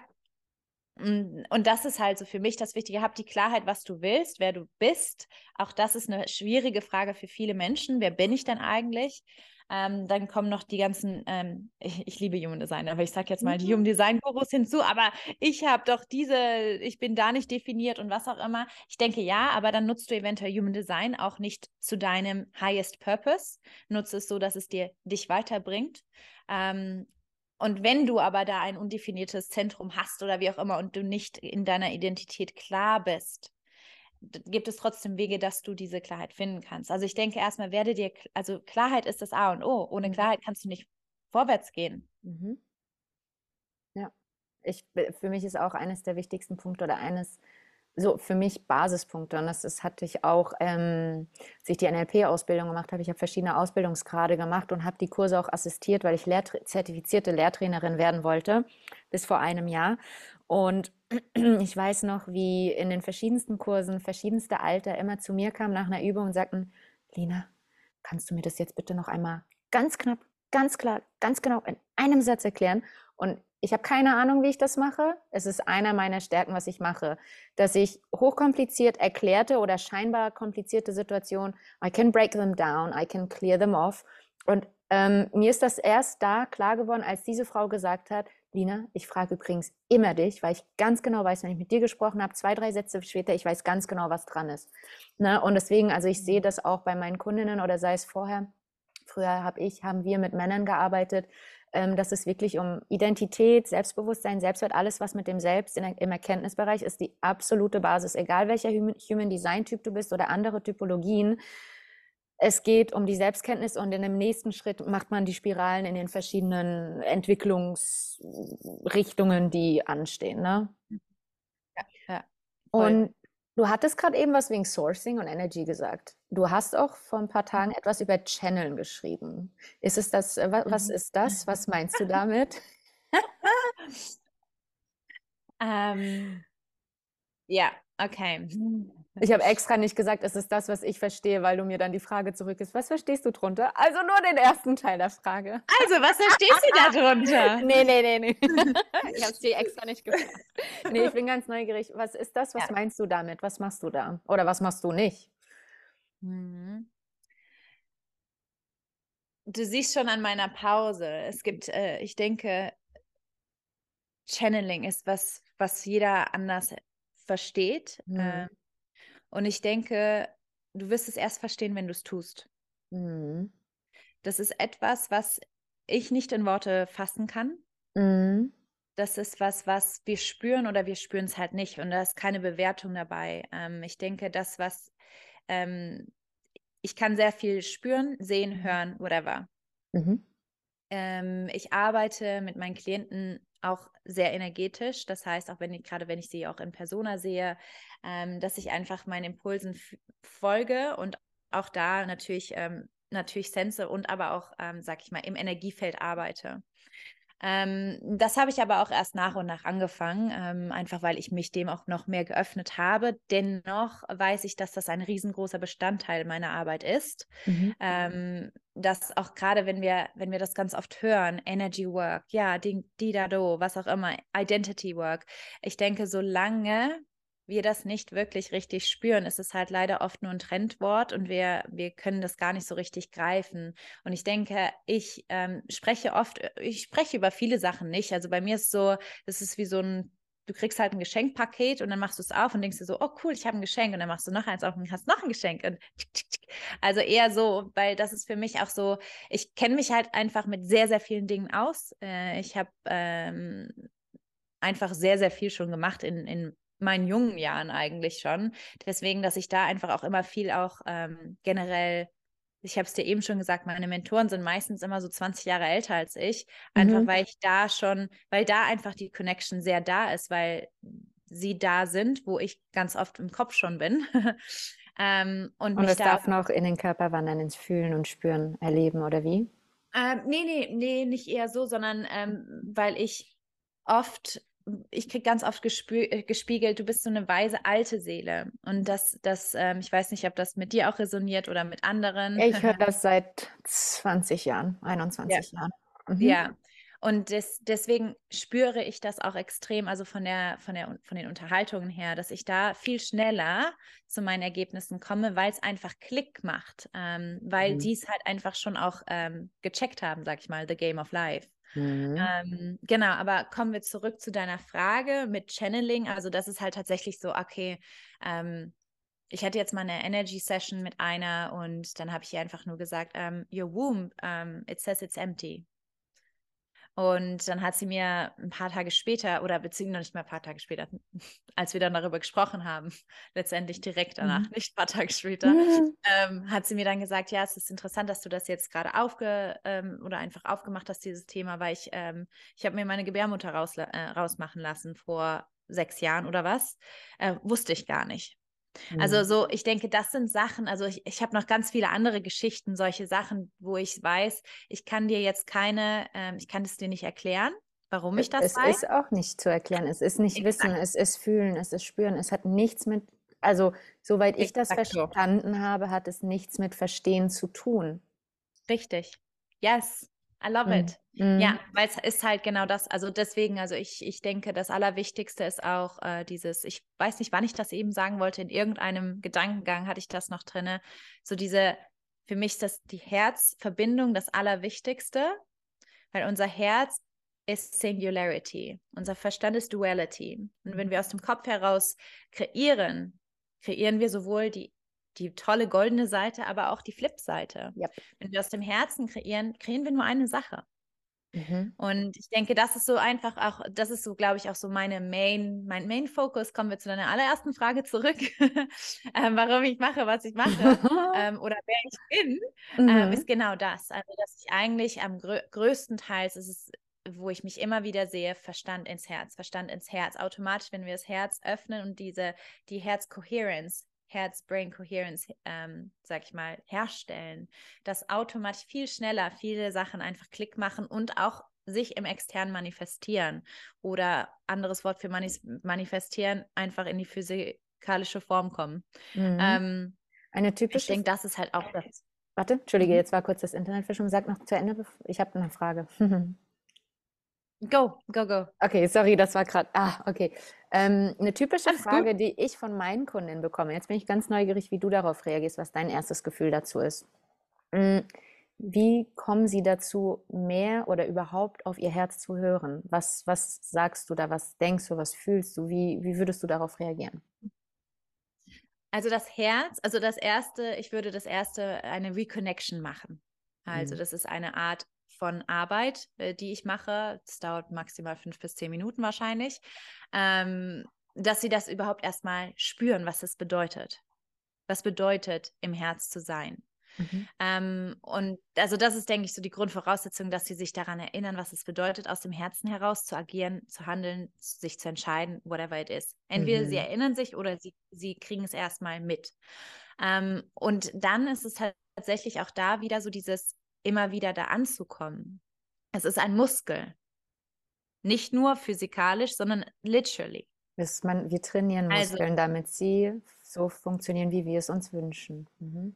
Und das ist halt so für mich das Wichtige. Hab die Klarheit, was du willst, wer du bist. Auch das ist eine schwierige Frage für viele Menschen. Wer bin ich denn eigentlich? Ähm, dann kommen noch die ganzen, ähm, ich, ich, liebe Human Design, aber ich sage jetzt mal die mhm. Human Design Gurus hinzu, aber ich habe doch diese, ich bin da nicht definiert und was auch immer. Ich denke ja, aber dann nutzt du eventuell Human Design auch nicht zu deinem highest purpose. Nutze es so, dass es dir dich weiterbringt. Ähm, und wenn du aber da ein undefiniertes Zentrum hast oder wie auch immer und du nicht in deiner Identität klar bist, gibt es trotzdem Wege, dass du diese Klarheit finden kannst. Also ich denke erstmal, werde dir, also Klarheit ist das A und O. Ohne mhm. Klarheit kannst du nicht vorwärts gehen. Mhm. Ja, ich, für mich ist auch eines der wichtigsten Punkte oder eines so für mich Basispunkte. Und das, das hatte ich auch, ähm, als ich die NLP-Ausbildung gemacht habe. Ich habe verschiedene Ausbildungsgrade gemacht und habe die Kurse auch assistiert, weil ich Lehrtra zertifizierte Lehrtrainerin werden wollte, bis vor einem Jahr. Und ich weiß noch, wie in den verschiedensten Kursen verschiedenste Alter immer zu mir kamen nach einer Übung und sagten, Lina, kannst du mir das jetzt bitte noch einmal ganz knapp, ganz klar, ganz genau in einem Satz erklären? Und ich habe keine Ahnung, wie ich das mache. Es ist einer meiner Stärken, was ich mache, dass ich hochkompliziert erklärte oder scheinbar komplizierte Situationen, I can break them down, I can clear them off. Und ähm, mir ist das erst da klar geworden, als diese Frau gesagt hat, Lina, ich frage übrigens immer dich, weil ich ganz genau weiß, wenn ich mit dir gesprochen habe, zwei, drei Sätze später, ich weiß ganz genau, was dran ist. Ne? Und deswegen, also ich sehe mhm. das auch bei meinen Kundinnen oder sei es vorher, früher habe ich, haben wir mit Männern gearbeitet, ähm, dass es wirklich um Identität, Selbstbewusstsein, Selbstwert, alles, was mit dem Selbst der, im Erkenntnisbereich ist, die absolute Basis. Egal welcher Human Design Typ du bist oder andere Typologien, es geht um die Selbstkenntnis und in dem nächsten Schritt macht man die Spiralen in den verschiedenen Entwicklungsrichtungen, die anstehen. Ne? Ja, ja, und Du hattest gerade eben was wegen Sourcing und Energy gesagt. Du hast auch vor ein paar Tagen mhm. etwas über Channeln geschrieben. Ist es das, was mhm. ist das? Was meinst du damit? ähm, ja, okay. Ich habe extra nicht gesagt, es ist das, was ich verstehe, weil du mir dann die Frage zurück ist, was verstehst du drunter? Also nur den ersten Teil der Frage. Also, was verstehst du da drunter? nee, nee, nee, nee. ich habe es dir extra nicht gefragt. Nee, ich bin ganz neugierig. Was ist das? Was ja. meinst du damit? Was machst du da? Oder was machst du nicht? Mhm. Du siehst schon an meiner Pause. Es gibt, äh, ich denke, Channeling ist was, was jeder anders versteht. Mhm. Äh, und ich denke, du wirst es erst verstehen, wenn du es tust. Mhm. Das ist etwas, was ich nicht in Worte fassen kann. Mhm. Das ist was, was wir spüren oder wir spüren es halt nicht. Und da ist keine Bewertung dabei. Ähm, ich denke, das, was ähm, ich kann sehr viel spüren, sehen, mhm. hören, whatever. Mhm. Ähm, ich arbeite mit meinen Klienten auch sehr energetisch. Das heißt, auch wenn ich, gerade wenn ich sie auch in Persona sehe, ähm, dass ich einfach meinen Impulsen folge und auch da natürlich, ähm, natürlich sense und aber auch, ähm, sag ich mal, im Energiefeld arbeite. Ähm, das habe ich aber auch erst nach und nach angefangen, ähm, einfach weil ich mich dem auch noch mehr geöffnet habe. Dennoch weiß ich, dass das ein riesengroßer Bestandteil meiner Arbeit ist. Mhm. Ähm, dass auch gerade, wenn wir, wenn wir das ganz oft hören, Energy Work, ja, die, die da do, was auch immer, Identity Work. Ich denke, solange wir das nicht wirklich richtig spüren, ist es halt leider oft nur ein Trendwort und wir, wir können das gar nicht so richtig greifen. Und ich denke, ich ähm, spreche oft, äh, ich spreche über viele Sachen nicht. Also bei mir ist so, es ist wie so ein, du kriegst halt ein Geschenkpaket und dann machst du es auf und denkst dir so, oh cool, ich habe ein Geschenk und dann machst du noch eins auf und hast noch ein Geschenk. Und also eher so, weil das ist für mich auch so, ich kenne mich halt einfach mit sehr, sehr vielen Dingen aus. Äh, ich habe ähm, einfach sehr, sehr viel schon gemacht in, in meinen jungen Jahren eigentlich schon. Deswegen, dass ich da einfach auch immer viel auch ähm, generell, ich habe es dir eben schon gesagt, meine Mentoren sind meistens immer so 20 Jahre älter als ich, einfach mhm. weil ich da schon, weil da einfach die Connection sehr da ist, weil sie da sind, wo ich ganz oft im Kopf schon bin. ähm, und und es darf noch in den Körper wandern, ins Fühlen und Spüren erleben, oder wie? Ähm, nee, nee, nee, nicht eher so, sondern ähm, weil ich oft ich kriege ganz oft äh, gespiegelt, du bist so eine weise alte Seele. Und das, das ähm, ich weiß nicht, ob das mit dir auch resoniert oder mit anderen. Ich höre das seit 20 Jahren, 21 ja. Jahren. Mhm. Ja. und des, deswegen spüre ich das auch extrem, also von der, von der, von den Unterhaltungen her, dass ich da viel schneller zu meinen Ergebnissen komme, weil es einfach Klick macht, ähm, weil mhm. die es halt einfach schon auch ähm, gecheckt haben, sag ich mal, The Game of Life. Mhm. Ähm, genau, aber kommen wir zurück zu deiner Frage mit Channeling. Also das ist halt tatsächlich so, okay, ähm, ich hatte jetzt mal eine Energy Session mit einer und dann habe ich ihr einfach nur gesagt, um, ähm, your womb, um, it says it's empty. Und dann hat sie mir ein paar Tage später, oder beziehungsweise noch nicht mal ein paar Tage später, als wir dann darüber gesprochen haben, letztendlich direkt danach, mhm. nicht ein paar Tage später, mhm. ähm, hat sie mir dann gesagt, ja, es ist interessant, dass du das jetzt gerade aufge ähm, oder einfach aufgemacht hast, dieses Thema, weil ich, ähm, ich habe mir meine Gebärmutter raus, äh, rausmachen lassen vor sechs Jahren oder was. Äh, wusste ich gar nicht. Also mhm. so, ich denke, das sind Sachen, also ich, ich habe noch ganz viele andere Geschichten, solche Sachen, wo ich weiß, ich kann dir jetzt keine, ähm, ich kann es dir nicht erklären, warum ich das es weiß. Es ist auch nicht zu erklären, es ist nicht Exakt. Wissen, es ist Fühlen, es ist Spüren, es hat nichts mit, also soweit ich das verstanden habe, hat es nichts mit Verstehen zu tun. Richtig. Yes. I love mhm. it. Mhm. Ja, weil es ist halt genau das. Also deswegen, also ich, ich denke, das Allerwichtigste ist auch äh, dieses, ich weiß nicht, wann ich das eben sagen wollte, in irgendeinem Gedankengang hatte ich das noch drin. So diese, für mich ist das die Herzverbindung das Allerwichtigste, weil unser Herz ist Singularity, unser Verstand ist Duality. Und wenn wir aus dem Kopf heraus kreieren, kreieren wir sowohl die die tolle goldene Seite, aber auch die Flip-Seite. Yep. Wenn wir aus dem Herzen kreieren, kreieren wir nur eine Sache. Mhm. Und ich denke, das ist so einfach auch, das ist so, glaube ich, auch so meine Main, mein Main Focus. Kommen wir zu deiner allerersten Frage zurück, ähm, warum ich mache, was ich mache ähm, oder wer ich bin, ähm, mhm. ähm, ist genau das. Also, dass ich eigentlich am grö größten Teils ist es wo ich mich immer wieder sehe, Verstand ins Herz, Verstand ins Herz. Automatisch, wenn wir das Herz öffnen und diese, die Herzkohärenz Herz-Brain-Coherence, ähm, sag ich mal, herstellen, dass automatisch viel schneller viele Sachen einfach Klick machen und auch sich im Externen manifestieren oder anderes Wort für manis manifestieren, einfach in die physikalische Form kommen. Mhm. Ähm, Eine typische. Ich denke, das ist halt auch das. Warte, Entschuldige, mhm. jetzt war kurz das Internet verschwunden. Sag noch zu Ende. Ich habe eine Frage. Go, go, go. Okay, sorry, das war gerade. Ah, okay. Ähm, eine typische Alles Frage, gut. die ich von meinen Kunden bekomme. Jetzt bin ich ganz neugierig, wie du darauf reagierst, was dein erstes Gefühl dazu ist. Hm, wie kommen sie dazu, mehr oder überhaupt auf ihr Herz zu hören? Was, was sagst du da? Was denkst du? Was fühlst du? Wie, wie würdest du darauf reagieren? Also das Herz, also das erste, ich würde das erste eine Reconnection machen. Also mhm. das ist eine Art von Arbeit, äh, die ich mache. Das dauert maximal fünf bis zehn Minuten wahrscheinlich. Ähm, dass sie das überhaupt erstmal spüren, was es bedeutet. Was bedeutet, im Herz zu sein. Mhm. Ähm, und also das ist, denke ich, so die Grundvoraussetzung, dass sie sich daran erinnern, was es bedeutet, aus dem Herzen heraus zu agieren, zu handeln, sich zu entscheiden, whatever it is. Entweder mhm. sie erinnern sich oder sie, sie kriegen es erstmal mit. Ähm, und dann ist es tatsächlich auch da wieder so dieses immer wieder da anzukommen. Es ist ein Muskel. Nicht nur physikalisch, sondern literally. Man, wir trainieren also Muskeln, also, damit sie so funktionieren, wie wir es uns wünschen. Mhm.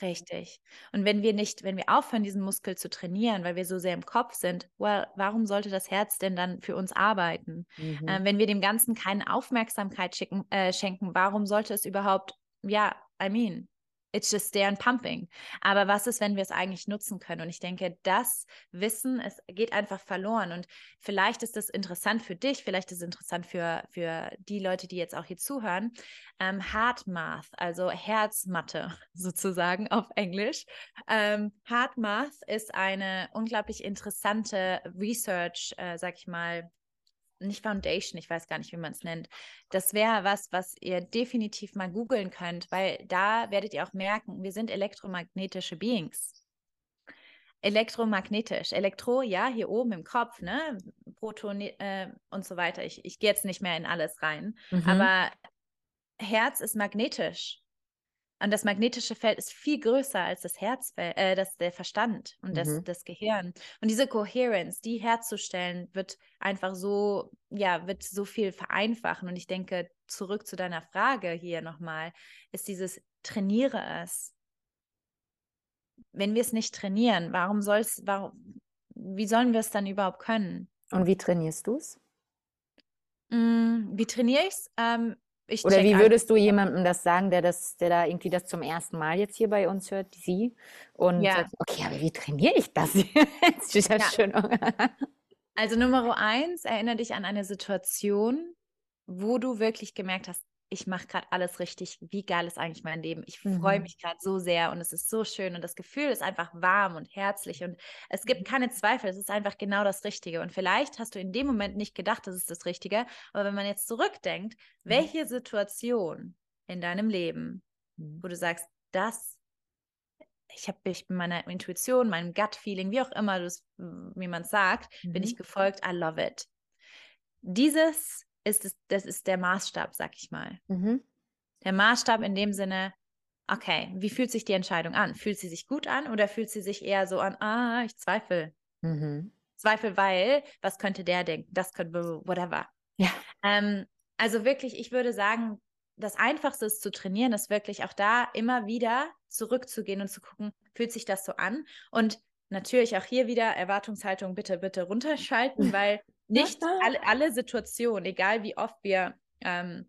Richtig. Und wenn wir nicht, wenn wir aufhören, diesen Muskel zu trainieren, weil wir so sehr im Kopf sind, well, warum sollte das Herz denn dann für uns arbeiten? Mhm. Ähm, wenn wir dem Ganzen keine Aufmerksamkeit schicken, äh, schenken, warum sollte es überhaupt, ja, I mean, it's just there and pumping. Aber was ist, wenn wir es eigentlich nutzen können? Und ich denke, das Wissen, es geht einfach verloren. Und vielleicht ist das interessant für dich, vielleicht ist es interessant für, für die Leute, die jetzt auch hier zuhören. Ähm, Heart Math, also Herzmatte sozusagen auf Englisch. Ähm, Heart Math ist eine unglaublich interessante Research, äh, sag ich mal, nicht Foundation, ich weiß gar nicht, wie man es nennt. Das wäre was, was ihr definitiv mal googeln könnt, weil da werdet ihr auch merken, wir sind elektromagnetische Beings. Elektromagnetisch. Elektro, ja, hier oben im Kopf, ne? Proton äh, und so weiter. Ich, ich gehe jetzt nicht mehr in alles rein. Mhm. Aber Herz ist magnetisch. Und das magnetische Feld ist viel größer als das Herzfeld, äh, das, der Verstand und das, mhm. das Gehirn. Und diese Coherence, die herzustellen, wird einfach so, ja, wird so viel vereinfachen. Und ich denke, zurück zu deiner Frage hier nochmal, ist dieses trainiere es. Wenn wir es nicht trainieren, warum soll es, warum, wie sollen wir es dann überhaupt können? Und wie trainierst du es? Mm, wie trainiere ich's? Ähm, ich Oder wie würdest du jemandem das sagen, der das, der da irgendwie das zum ersten Mal jetzt hier bei uns hört, sie, und Ja. sagt, okay, aber wie trainiere ich das jetzt? Ist Ja. schön. Also Nummer eins, erinnere dich an eine Situation, wo du wirklich gemerkt hast, ich mache gerade alles richtig. Wie geil ist eigentlich mein Leben? Ich freue Mhm. mich gerade so sehr und es ist so schön und das Gefühl ist einfach warm und herzlich und es gibt keine Zweifel. Es ist einfach genau das Richtige. Und vielleicht hast du in dem Moment nicht gedacht, das ist das Richtige. Aber wenn man jetzt zurückdenkt, welche Situation in deinem Leben, wo du sagst, das, ich habe mich meiner Intuition, meinem Gut-Feeling, wie auch immer du es, wie man sagt, bin ich Mhm. gefolgt. I love it. Dieses ist es, das ist der Maßstab, sag ich mal. Mhm. Der Maßstab in dem Sinne, okay, wie fühlt sich die Entscheidung an? Fühlt sie sich gut an oder fühlt sie sich eher so an, ah, ich zweifle. Mhm. Zweifel, weil, was könnte der denken? Das könnte, whatever. Ja. Ähm, also wirklich, ich würde sagen, das Einfachste ist zu trainieren, ist wirklich auch da immer wieder zurückzugehen und zu gucken, fühlt sich das so an? Und natürlich auch hier wieder Erwartungshaltung bitte, bitte runterschalten, weil nicht alle, alle Situationen, egal wie oft wir ähm,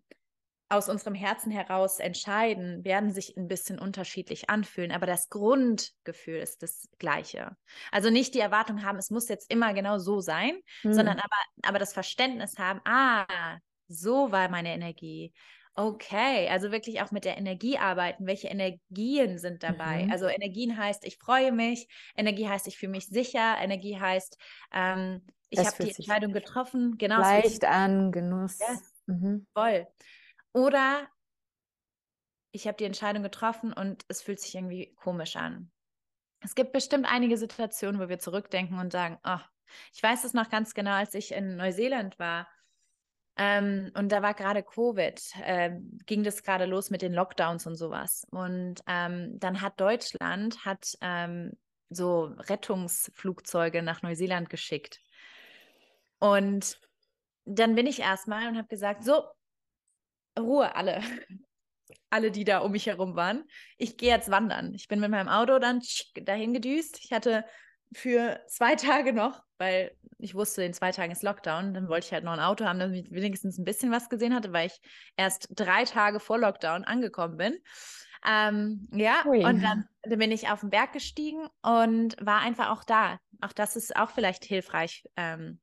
aus unserem Herzen heraus entscheiden, werden sich ein bisschen unterschiedlich anfühlen, aber das Grundgefühl ist das gleiche. Also nicht die Erwartung haben, es muss jetzt immer genau so sein, Mhm. sondern aber, aber das Verständnis haben, ah, so war meine Energie. Okay, also wirklich auch mit der Energie arbeiten. Welche Energien sind dabei? Mhm. Also Energien heißt, ich freue mich. Energie heißt, ich fühle mich sicher. Energie heißt, ähm, ich habe die Entscheidung getroffen. Genau, Leicht an, Genuss. Yes. Mhm. voll. Oder ich habe die Entscheidung getroffen und es fühlt sich irgendwie komisch an. Es gibt bestimmt einige Situationen, wo wir zurückdenken und sagen, oh, ich weiß es noch ganz genau, als ich in Neuseeland war. Ähm, und da war gerade Covid, ähm, ging das gerade los mit den Lockdowns und sowas. Und ähm, dann hat Deutschland hat ähm, so Rettungsflugzeuge nach Neuseeland geschickt. Und dann bin ich erstmal und habe gesagt, so, Ruhe alle. Alle, die da um mich herum waren. Ich gehe jetzt wandern. Ich bin mit meinem Auto dann dahin gedüst. Ich hatte für zwei Tage noch, weil ich wusste, in zwei Tagen ist Lockdown, dann wollte ich halt noch ein Auto haben, damit ich wenigstens ein bisschen was gesehen hatte, weil ich erst drei Tage vor Lockdown angekommen bin. Ähm, ja, Ui. und dann, dann bin ich auf den Berg gestiegen und war einfach auch da. Auch das ist auch vielleicht hilfreich ähm,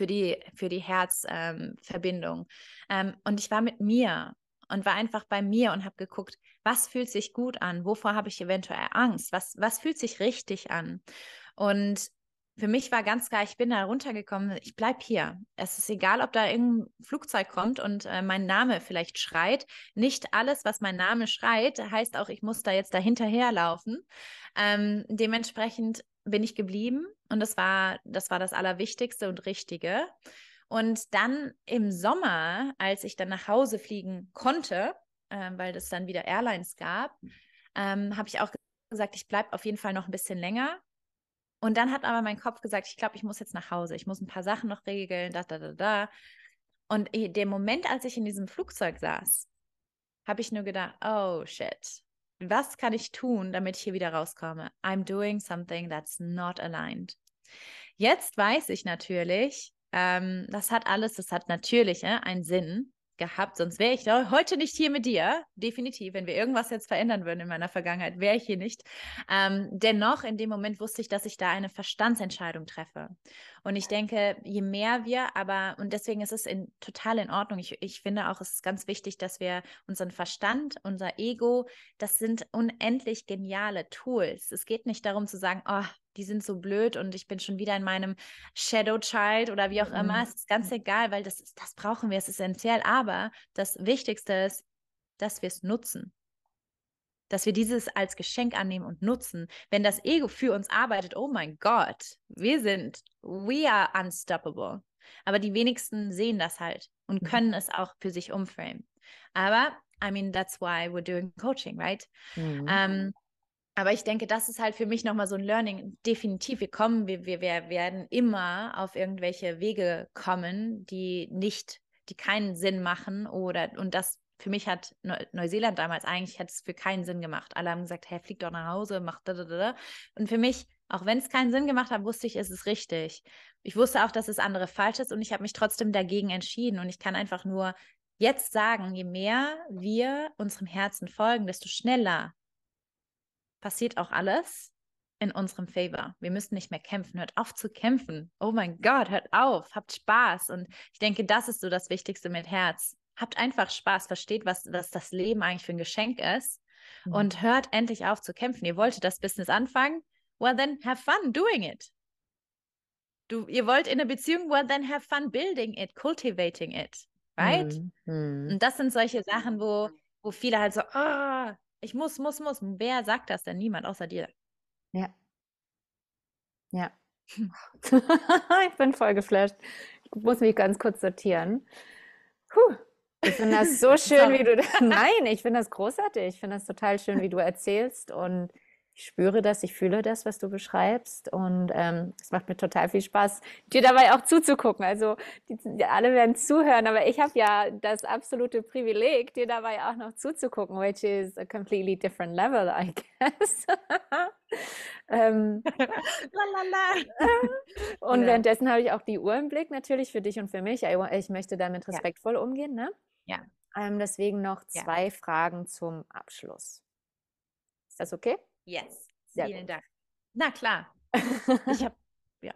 für die, für die Herzverbindung. Ähm, ähm, und ich war mit mir und war einfach bei mir und habe geguckt, was fühlt sich gut an, wovor habe ich eventuell Angst, was, was fühlt sich richtig an. Und für mich war ganz klar, ich bin da runtergekommen, ich bleibe hier. Es ist egal, ob da irgendein Flugzeug kommt und äh, mein Name vielleicht schreit. Nicht alles, was mein Name schreit, heißt auch, ich muss da jetzt dahinterherlaufen. Ähm, dementsprechend bin ich geblieben und das war, das war das Allerwichtigste und Richtige. Und dann im Sommer, als ich dann nach Hause fliegen konnte, äh, weil es dann wieder Airlines gab, ähm, habe ich auch gesagt, ich bleibe auf jeden Fall noch ein bisschen länger. Und dann hat aber mein Kopf gesagt, ich glaube, ich muss jetzt nach Hause. Ich muss ein paar Sachen noch regeln, da, da, da, da. Und der Moment, als ich in diesem Flugzeug saß, habe ich nur gedacht, oh shit, was kann ich tun, damit ich hier wieder rauskomme? I'm doing something that's not aligned. Jetzt weiß ich natürlich, ähm, das hat alles, das hat natürlich äh, einen Sinn gehabt, sonst wäre ich heute nicht hier mit dir. Definitiv, wenn wir irgendwas jetzt verändern würden in meiner Vergangenheit, wäre ich hier nicht. Ähm, dennoch, in dem Moment wusste ich, dass ich da eine Verstandsentscheidung treffe. Und ich denke, je mehr wir, aber, und deswegen ist es in, total in Ordnung. Ich, ich finde auch, es ist ganz wichtig, dass wir unseren Verstand, unser Ego, das sind unendlich geniale Tools. Es geht nicht darum zu sagen, oh, die sind so blöd und ich bin schon wieder in meinem Shadow Child oder wie auch immer. Mhm. Es ist ganz egal, weil das, ist, das brauchen wir, es ist essentiell. Aber das Wichtigste ist, dass wir es nutzen. Dass wir dieses als Geschenk annehmen und nutzen. Wenn das Ego für uns arbeitet, oh mein Gott, wir sind, we are unstoppable. Aber die wenigsten sehen das halt und Mhm. können es auch für sich umframen. Aber, I mean, that's why we're doing coaching, right? Mhm. Ähm, aber ich denke, das ist halt für mich nochmal so ein Learning. Definitiv, wir kommen, wir, wir, werden immer auf irgendwelche Wege kommen, die nicht, die keinen Sinn machen oder und das für mich hat Neu Neuseeland damals eigentlich hat es für keinen Sinn gemacht. Alle haben gesagt, hey, flieg doch nach Hause, mach da, da, da. Und für mich Auch wenn es keinen Sinn gemacht hat, wusste ich, es ist richtig. Ich wusste auch, dass das andere falsch ist und ich habe mich trotzdem dagegen entschieden. Und ich kann einfach nur jetzt sagen, je mehr wir unserem Herzen folgen, desto schneller passiert auch alles in unserem Favor. Wir müssen nicht mehr kämpfen. Hört auf zu kämpfen. Oh mein Gott, hört auf. Habt Spaß. Und ich denke, das ist so das Wichtigste mit Herz. Habt einfach Spaß. Versteht, was, was das Leben eigentlich für ein Geschenk ist. Mhm. Und hört endlich auf zu kämpfen. Ihr wolltet das Business anfangen well then have fun doing it. Du, ihr wollt in einer Beziehung, well then have fun building it, cultivating it, right? Mhm. Und das sind solche Sachen, wo, wo viele halt so, ah, ich muss, muss, muss. Wer sagt das denn? Niemand außer dir. Ja. Ja. ich bin voll geflasht. Ich muss mich ganz kurz sortieren. Puh. Ich finde das so schön, wie du. Nein, ich finde das großartig. Ich finde das total schön, wie du erzählst und ich spüre das, ich fühle das, was du beschreibst und ähm, es macht mir total viel Spaß, dir dabei auch zuzugucken. Also die, die alle werden zuhören, aber ich habe ja das absolute Privileg, dir dabei auch noch zuzugucken, which is a completely different level, I guess. ähm, und ja. währenddessen habe ich auch die Uhr im Blick natürlich für dich und für mich. Ich möchte damit respektvoll ja. umgehen, ne? Ja. Ähm, deswegen noch zwei ja. Fragen zum Abschluss. Ist das okay? Yes. Sehr Vielen gut. Dank. Na klar. Ich habe ja.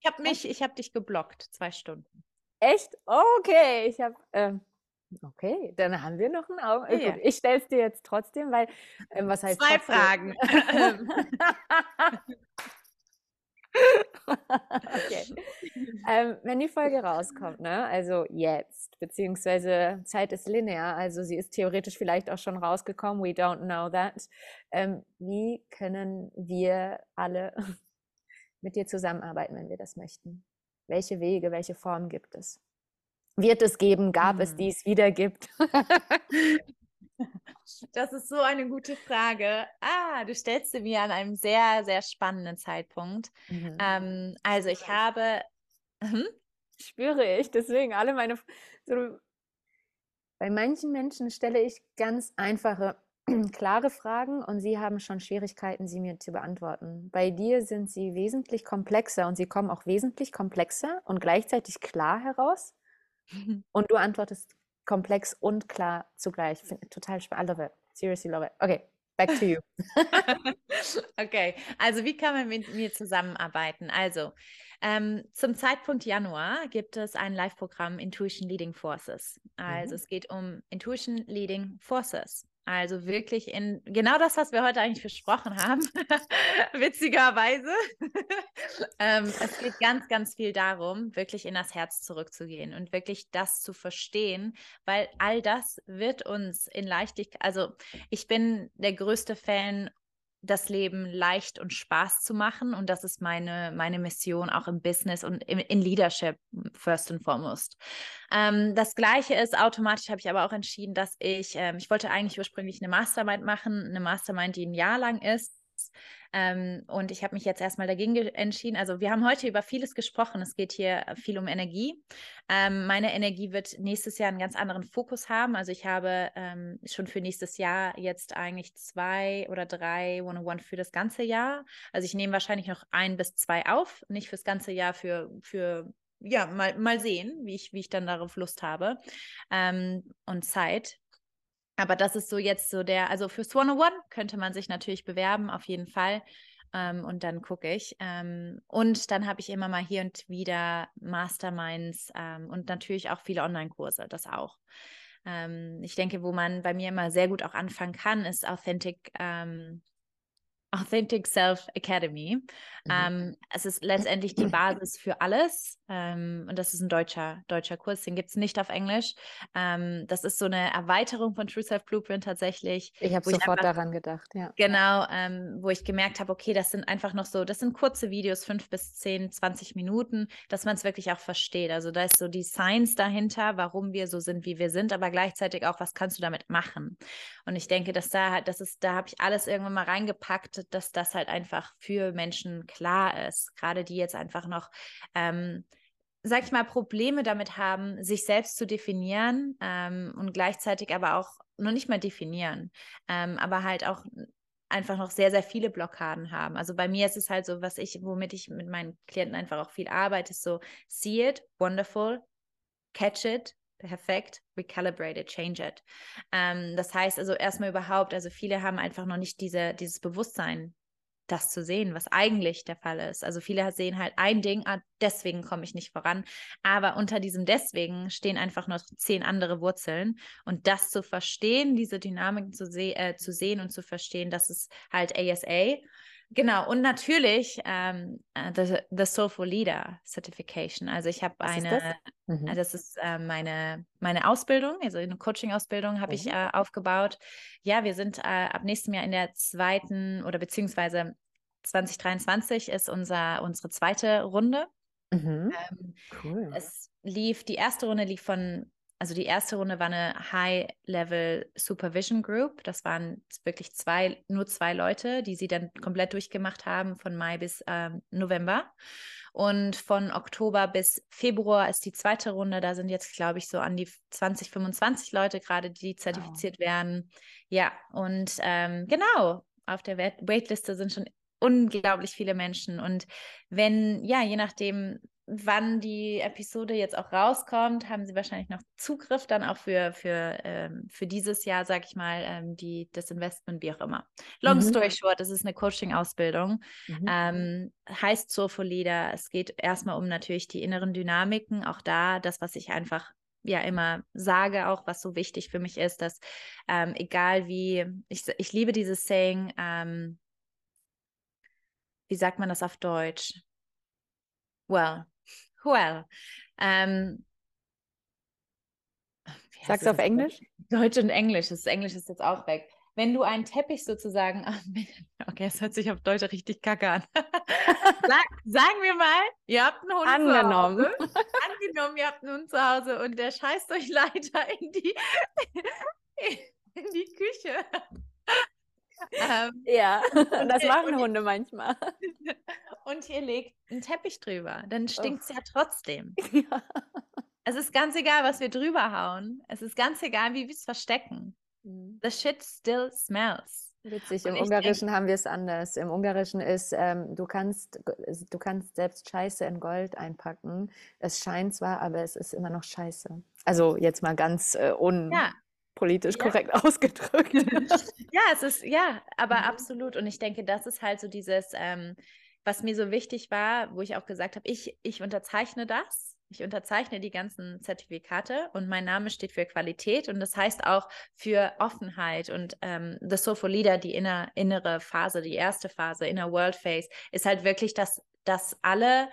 Ich habe mich, ich habe dich geblockt, zwei Stunden. Echt? Okay, ich habe. Ähm, okay, dann haben wir noch einen Augen. Ja, ja. Ich stelle es dir jetzt trotzdem, weil ähm, was heißt zwei Fragen? okay. Ähm, wenn die Folge rauskommt, ne, also jetzt, beziehungsweise Zeit ist linear, also sie ist theoretisch vielleicht auch schon rausgekommen, we don't know that. Ähm, wie können wir alle mit dir zusammenarbeiten, wenn wir das möchten? Welche Wege, welche Formen gibt es? Wird es geben? Gab hm. es dies wieder gibt? Das ist so eine gute Frage. Ah, du stellst sie mir an einem sehr, sehr spannenden Zeitpunkt. Mhm. Ähm, also ich habe. Hm? Spüre ich, deswegen alle meine. So, bei manchen Menschen stelle ich ganz einfache, klare Fragen und sie haben schon Schwierigkeiten, sie mir zu beantworten. Bei dir sind sie wesentlich komplexer und sie kommen auch wesentlich komplexer und gleichzeitig klar heraus. Und du antwortest komplex und klar zugleich. Find, total spannend. I love it. Seriously love it. Okay, back to you. okay, also wie kann man mit mir zusammenarbeiten? Also, ähm, zum Zeitpunkt Januar gibt es ein Live-Programm Intuition Leading Forces. Also mhm. es geht um Intuition Leading Forces. Also wirklich in genau das, was wir heute eigentlich besprochen haben, witzigerweise. ähm, es geht ganz, ganz viel darum, wirklich in das Herz zurückzugehen und wirklich das zu verstehen, weil all das wird uns in Leichtigkeit, also ich bin der größte Fan das Leben leicht und Spaß zu machen. Und das ist meine, meine Mission auch im Business und in, in Leadership first and foremost. Ähm, das Gleiche ist, automatisch habe ich aber auch entschieden, dass ich, ähm, ich wollte eigentlich ursprünglich eine Mastermind machen, eine Mastermind, die ein Jahr lang ist. Ähm, und ich habe mich jetzt erstmal dagegen entschieden. Also wir haben heute über vieles gesprochen. Es geht hier viel um Energie. Ähm, meine Energie wird nächstes Jahr einen ganz anderen Fokus haben. Also ich habe ähm, schon für nächstes Jahr jetzt eigentlich zwei oder drei One-on-One für das ganze Jahr. Also ich nehme wahrscheinlich noch ein bis zwei auf, nicht fürs ganze Jahr, für, für ja, mal, mal sehen, wie ich, wie ich dann darauf Lust habe ähm, und Zeit. Aber das ist so jetzt so der, also fürs 101 könnte man sich natürlich bewerben, auf jeden Fall. Ähm, und dann gucke ich. Ähm, und dann habe ich immer mal hier und wieder Masterminds ähm, und natürlich auch viele Online-Kurse, das auch. Ähm, ich denke, wo man bei mir immer sehr gut auch anfangen kann, ist Authentic ähm, Authentic Self Academy. Mhm. Ähm, es ist letztendlich die Basis für alles. Ähm, und das ist ein deutscher, deutscher Kurs, den gibt es nicht auf Englisch. Ähm, das ist so eine Erweiterung von True Self Blueprint tatsächlich. Ich habe sofort einfach, daran gedacht, ja. Genau, ähm, wo ich gemerkt habe, okay, das sind einfach noch so, das sind kurze Videos, fünf bis zehn, zwanzig Minuten, dass man es wirklich auch versteht. Also da ist so die Science dahinter, warum wir so sind, wie wir sind, aber gleichzeitig auch, was kannst du damit machen? Und ich denke, dass da halt, das ist, da habe ich alles irgendwann mal reingepackt, dass das halt einfach für Menschen klar ist. Gerade die jetzt einfach noch, ähm, sag ich mal, Probleme damit haben, sich selbst zu definieren ähm, und gleichzeitig aber auch noch nicht mal definieren, ähm, aber halt auch einfach noch sehr, sehr viele Blockaden haben. Also bei mir ist es halt so, was ich, womit ich mit meinen Klienten einfach auch viel arbeite, ist so, see it, wonderful, catch it, perfekt, recalibrate it, change it. Ähm, das heißt also erstmal überhaupt, also viele haben einfach noch nicht diese, dieses Bewusstsein das zu sehen, was eigentlich der Fall ist. Also viele sehen halt ein Ding, ah, deswegen komme ich nicht voran. Aber unter diesem deswegen stehen einfach noch zehn andere Wurzeln. Und das zu verstehen, diese Dynamik zu, se äh, zu sehen und zu verstehen, das ist halt ASA. Genau, und natürlich ähm, äh, the, the Soulful Leader Certification. Also ich habe eine, das? Mhm. Das? ist äh, meine, meine Ausbildung, also eine Coaching-Ausbildung habe mhm. ich äh, aufgebaut. Ja, wir sind äh, ab nächstem Jahr in der zweiten oder beziehungsweise 2023 ist unser, unsere zweite Runde. Mhm. Ähm, cool. Es lief, die erste Runde lief von also die erste Runde war eine High-Level Supervision Group. Das waren wirklich zwei, nur zwei Leute, die sie dann komplett durchgemacht haben von Mai bis ähm, November. Und von Oktober bis Februar ist die zweite Runde. Da sind jetzt, glaube ich, so an die 20, 25 Leute gerade, die zertifiziert wow. werden. Ja, und ähm, genau, auf der Waitliste sind schon unglaublich viele Menschen. Und wenn, ja, je nachdem, wann die Episode jetzt auch rauskommt, haben Sie wahrscheinlich noch Zugriff dann auch für, für, ähm, für dieses Jahr, sag ich mal, ähm, die, das Investment, wie auch immer. Long mhm. story short, es ist eine Coaching-Ausbildung, mhm. ähm, heißt Soulful Leader. Es geht erstmal um natürlich die inneren Dynamiken, auch da das, was ich einfach ja immer sage, auch was so wichtig für mich ist, dass ähm, egal wie, ich, ich liebe dieses Saying, ähm, wie sagt man das auf Deutsch? Well, Well. Ähm, Sagst du auf Englisch? Deutsch und Englisch. Das Englisch ist jetzt auch weg. Wenn du einen Teppich sozusagen, okay, es hört sich auf Deutsch richtig kacke an. Sag, sagen wir mal, ihr habt einen Hund Angenommen. zu Hause. Angenommen, ihr habt einen Hund zu Hause und der scheißt euch leider in die, in die Küche. Ähm, ja, das machen Hunde manchmal. Und ihr legt einen Teppich drüber, dann stinkt es ja trotzdem. Ja. Es ist ganz egal, was wir drüber hauen. Es ist ganz egal, wie wir es verstecken. Mhm. The shit still smells. Witzig, im Ungarischen denk, haben wir es anders. Im Ungarischen ist, ähm, du, kannst, du kannst selbst Scheiße in Gold einpacken. Es scheint zwar, aber es ist immer noch Scheiße. Also jetzt mal ganz äh, un, ja politisch ja. korrekt ausgedrückt. ja, es ist, ja, aber mhm. absolut. Und ich denke, das ist halt so dieses, ähm, was mir so wichtig war, wo ich auch gesagt habe, ich, ich unterzeichne das. Ich unterzeichne die ganzen Zertifikate und mein Name steht für Qualität und das heißt auch für Offenheit und ähm, The Soulful Leader, die inner, innere Phase, die erste Phase, Inner World Phase, ist halt wirklich, dass, dass alle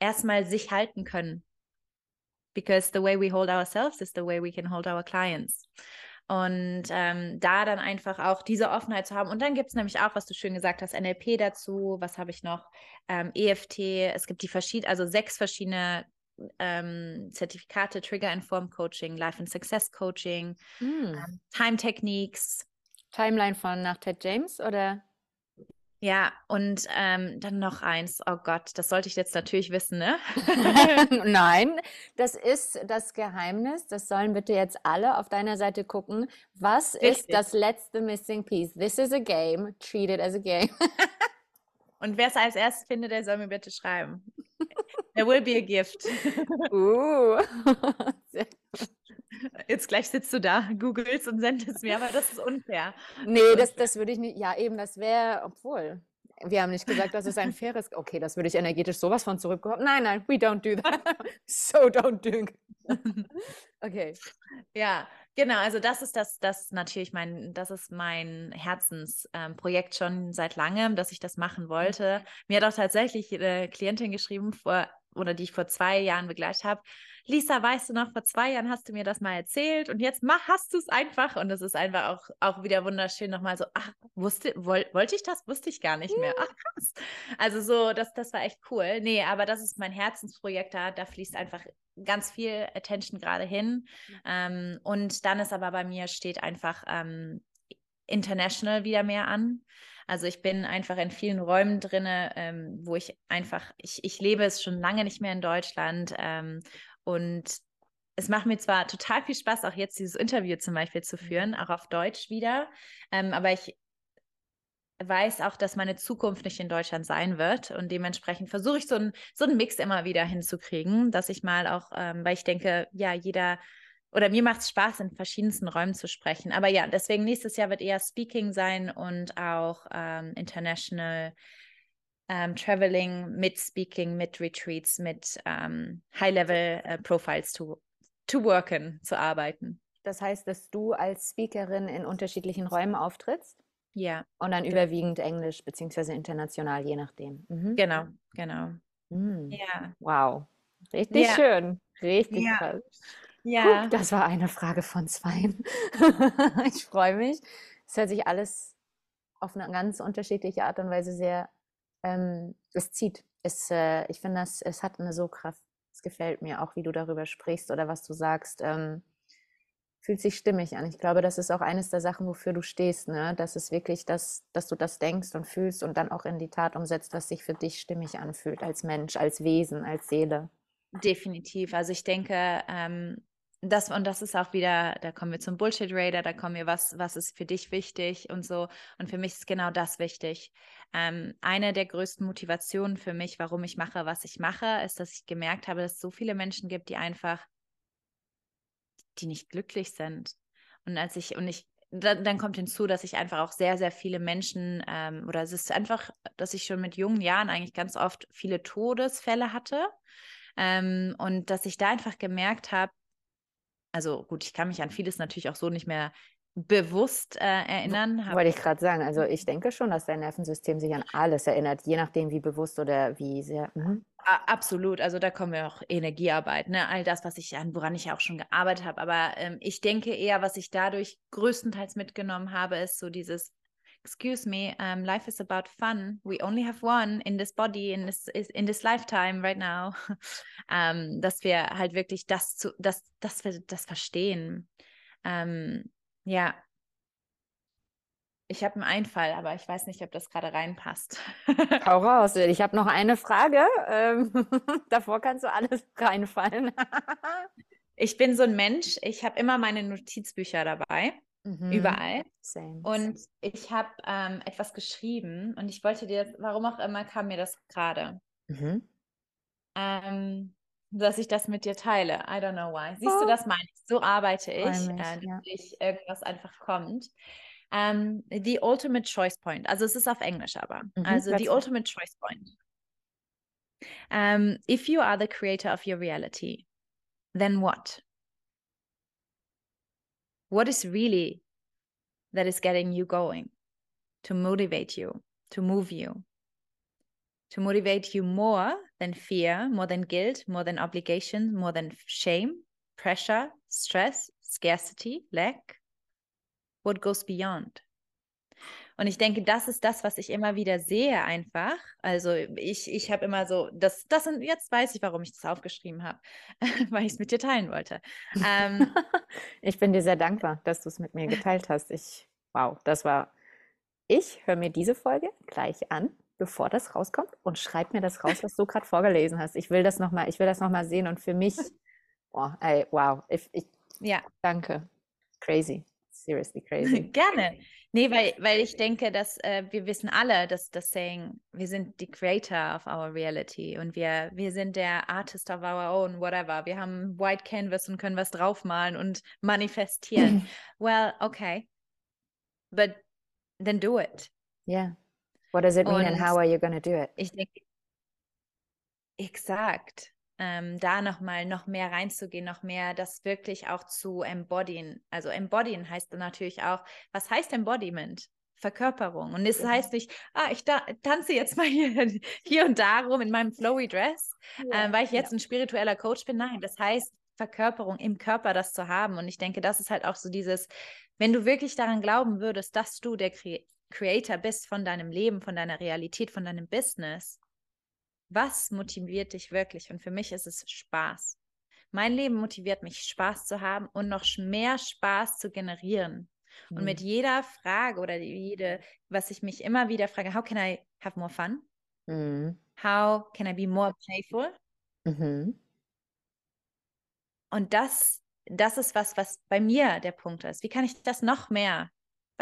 erstmal sich halten können because the way we hold ourselves is the way we can hold our clients. Und ähm, da dann einfach auch diese Offenheit zu haben. Und dann gibt es nämlich auch, was du schön gesagt hast, NLP dazu. Was habe ich noch? Ähm, EFT. Es gibt die verschiedenen, also sechs verschiedene ähm, Zertifikate, Trigger Informed Coaching, Life and Success Coaching, mm. Time Techniques. Timeline von nach Ted James oder? Ja, und ähm, dann noch eins. Oh Gott, das sollte ich jetzt natürlich wissen, ne? Nein, das ist das Geheimnis. Das sollen bitte jetzt alle auf deiner Seite gucken. Was Richtig. ist das letzte Missing Piece? This is a game. Treat it as a game. und wer es als erstes findet, der soll mir bitte schreiben. There will be a gift. Uh. Jetzt gleich sitzt du da, googelst und sendest mir, aber das ist unfair. Nee, das, das würde ich nicht, ja eben, das wäre, obwohl, wir haben nicht gesagt, dass es ein faires, okay, das würde ich energetisch sowas von zurückbekommen. Nein, nein, we don't do that. so don't do Okay. Ja, genau, also das ist das, das natürlich mein, das ist mein Herzensprojekt ähm, schon seit langem, dass ich das machen wollte. Mir hat auch tatsächlich eine Klientin geschrieben vor, oder die ich vor zwei Jahren begleitet habe, Lisa, weißt du noch, vor zwei Jahren hast du mir das mal erzählt und jetzt mach, hast du es einfach. Und es ist einfach auch, auch wieder wunderschön, nochmal so, ach, wusste, woll, wollte ich das? Wusste ich gar nicht mehr. Ach, krass. Also so, das, das war echt cool. Nee, aber das ist mein Herzensprojekt da. Da fließt einfach ganz viel Attention gerade hin. Mhm. Ähm, und dann ist aber bei mir steht einfach ähm, international wieder mehr an. Also ich bin einfach in vielen Räumen drin, ähm, wo ich einfach, ich, ich lebe es schon lange nicht mehr in Deutschland ähm, und es macht mir zwar total viel Spaß, auch jetzt dieses Interview zum Beispiel zu führen, mhm. auch auf Deutsch wieder, ähm, aber ich weiß auch, dass meine Zukunft nicht in Deutschland sein wird. Und dementsprechend versuche ich so, ein, so einen Mix immer wieder hinzukriegen, dass ich mal auch, ähm, weil ich denke, ja, jeder oder mir macht es Spaß, in verschiedensten Räumen zu sprechen. Aber ja, deswegen nächstes Jahr wird eher Speaking sein und auch ähm, International ähm, Traveling mit Speaking, mit Retreats, mit ähm, High-Level-Profiles äh, to, to worken, zu arbeiten. Das heißt, dass du als Speakerin in unterschiedlichen Räumen auftrittst? Ja. Und dann genau. überwiegend Englisch beziehungsweise international, je nachdem. Mhm. Genau, genau. Mhm. Ja. Wow. Richtig ja. schön. Richtig ja. krass. Ja. Puh, das war eine Frage von zwei. ich freue mich. Es hört sich alles auf eine ganz unterschiedliche Art und Weise sehr, ähm, es zieht. Es, äh, ich finde, es hat eine so Kraft. Es gefällt mir auch, wie du darüber sprichst oder was du sagst. Ähm, fühlt sich stimmig an. Ich glaube, das ist auch eines der Sachen, wofür du stehst, ne? Das ist wirklich das, dass du das denkst und fühlst und dann auch in die Tat umsetzt, was sich für dich stimmig anfühlt, als Mensch, als Wesen, als Seele. Definitiv. Also ich denke, ähm, das, und das ist auch wieder, da kommen wir zum Bullshit Raider, da kommen wir, was, was ist für dich wichtig und so. Und für mich ist genau das wichtig. Ähm, eine der größten Motivationen für mich, warum ich mache, was ich mache, ist, dass ich gemerkt habe, dass es so viele Menschen gibt, die einfach die nicht glücklich sind. Und als ich, und ich, dann, dann kommt hinzu, dass ich einfach auch sehr, sehr viele Menschen, ähm, oder es ist einfach, dass ich schon mit jungen Jahren eigentlich ganz oft viele Todesfälle hatte. Ähm, und dass ich da einfach gemerkt habe, also gut, ich kann mich an vieles natürlich auch so nicht mehr bewusst äh, erinnern. Wollte ich gerade sagen. Also ich denke schon, dass dein Nervensystem sich an alles erinnert, je nachdem, wie bewusst oder wie sehr. Mhm. Absolut. Also da kommen wir auch Energiearbeit, ne? All das, was ich an, woran ich ja auch schon gearbeitet habe. Aber ähm, ich denke eher, was ich dadurch größtenteils mitgenommen habe, ist so dieses Excuse me, um, life is about fun. We only have one in this body, in this in this lifetime right now. um, dass wir halt wirklich das zu, dass, dass wir das verstehen. Um, ja. Ich habe einen Einfall, aber ich weiß nicht, ob das gerade reinpasst. Hau raus. Ich habe noch eine Frage. Ähm, davor kannst du alles reinfallen. ich bin so ein Mensch. Ich habe immer meine Notizbücher dabei. Mhm. Überall. Same. Und ich habe ähm, etwas geschrieben und ich wollte dir, warum auch immer kam mir das gerade. Mhm. Ähm, dass ich das mit dir teile. I don't know why. Siehst oh. du, das meine ich. So arbeite ich, mich, äh, dass ja. ich irgendwas einfach kommt. Ähm, the ultimate choice point. Also es ist auf Englisch aber. Mhm, also the ultimate choice point. Um, if you are the creator of your reality, then what? What is really that is getting you going to motivate you, to move you? to motivate you more than fear, more than guilt, more than obligation, more than shame, pressure, stress, scarcity, lack? What goes beyond? Und ich denke, das ist das, was ich immer wieder sehe, einfach. Also ich, ich habe immer so, das, das sind, jetzt weiß ich, warum ich das aufgeschrieben habe, weil ich es mit dir teilen wollte. Ähm, ich bin dir sehr dankbar, dass du es mit mir geteilt hast. Ich, wow, das war. Ich höre mir diese Folge gleich an bevor das rauskommt und schreib mir das raus, was du gerade vorgelesen hast. Ich will das nochmal, ich will das nochmal sehen und für mich, oh, ey, wow, ich, ich, ja, danke. Crazy. Seriously crazy. Gerne. Nee, weil, weil ich denke, dass äh, wir wissen alle, dass das Saying, wir sind die Creator of our reality und wir, wir sind der Artist of our own, whatever. Wir haben White Canvas und können was draufmalen und manifestieren. well, okay. But then do it. Yeah. What does it mean und and how are you going to do it? Ich denke, exakt. Ähm, da nochmal noch mehr reinzugehen, noch mehr das wirklich auch zu embodyen. Also embodyen heißt natürlich auch, was heißt Embodiment? Verkörperung. Und es ja. heißt nicht, ah, ich da, tanze jetzt mal hier, hier und da rum in meinem flowy Dress, ja. ähm, weil ich jetzt ja. ein spiritueller Coach bin. Nein, das heißt Verkörperung im Körper, das zu haben. Und ich denke, das ist halt auch so dieses, wenn du wirklich daran glauben würdest, dass du der Kre Creator bist von deinem Leben, von deiner Realität, von deinem Business, was motiviert dich wirklich? Und für mich ist es Spaß. Mein Leben motiviert mich, Spaß zu haben und noch mehr Spaß zu generieren. Mhm. Und mit mhm. jeder Frage oder jede, was ich mich immer wieder frage, how can I have more fun? Mhm. How can I be more playful? Mhm. Und das, das ist was, was bei mir der Punkt ist. Wie kann ich das noch mehr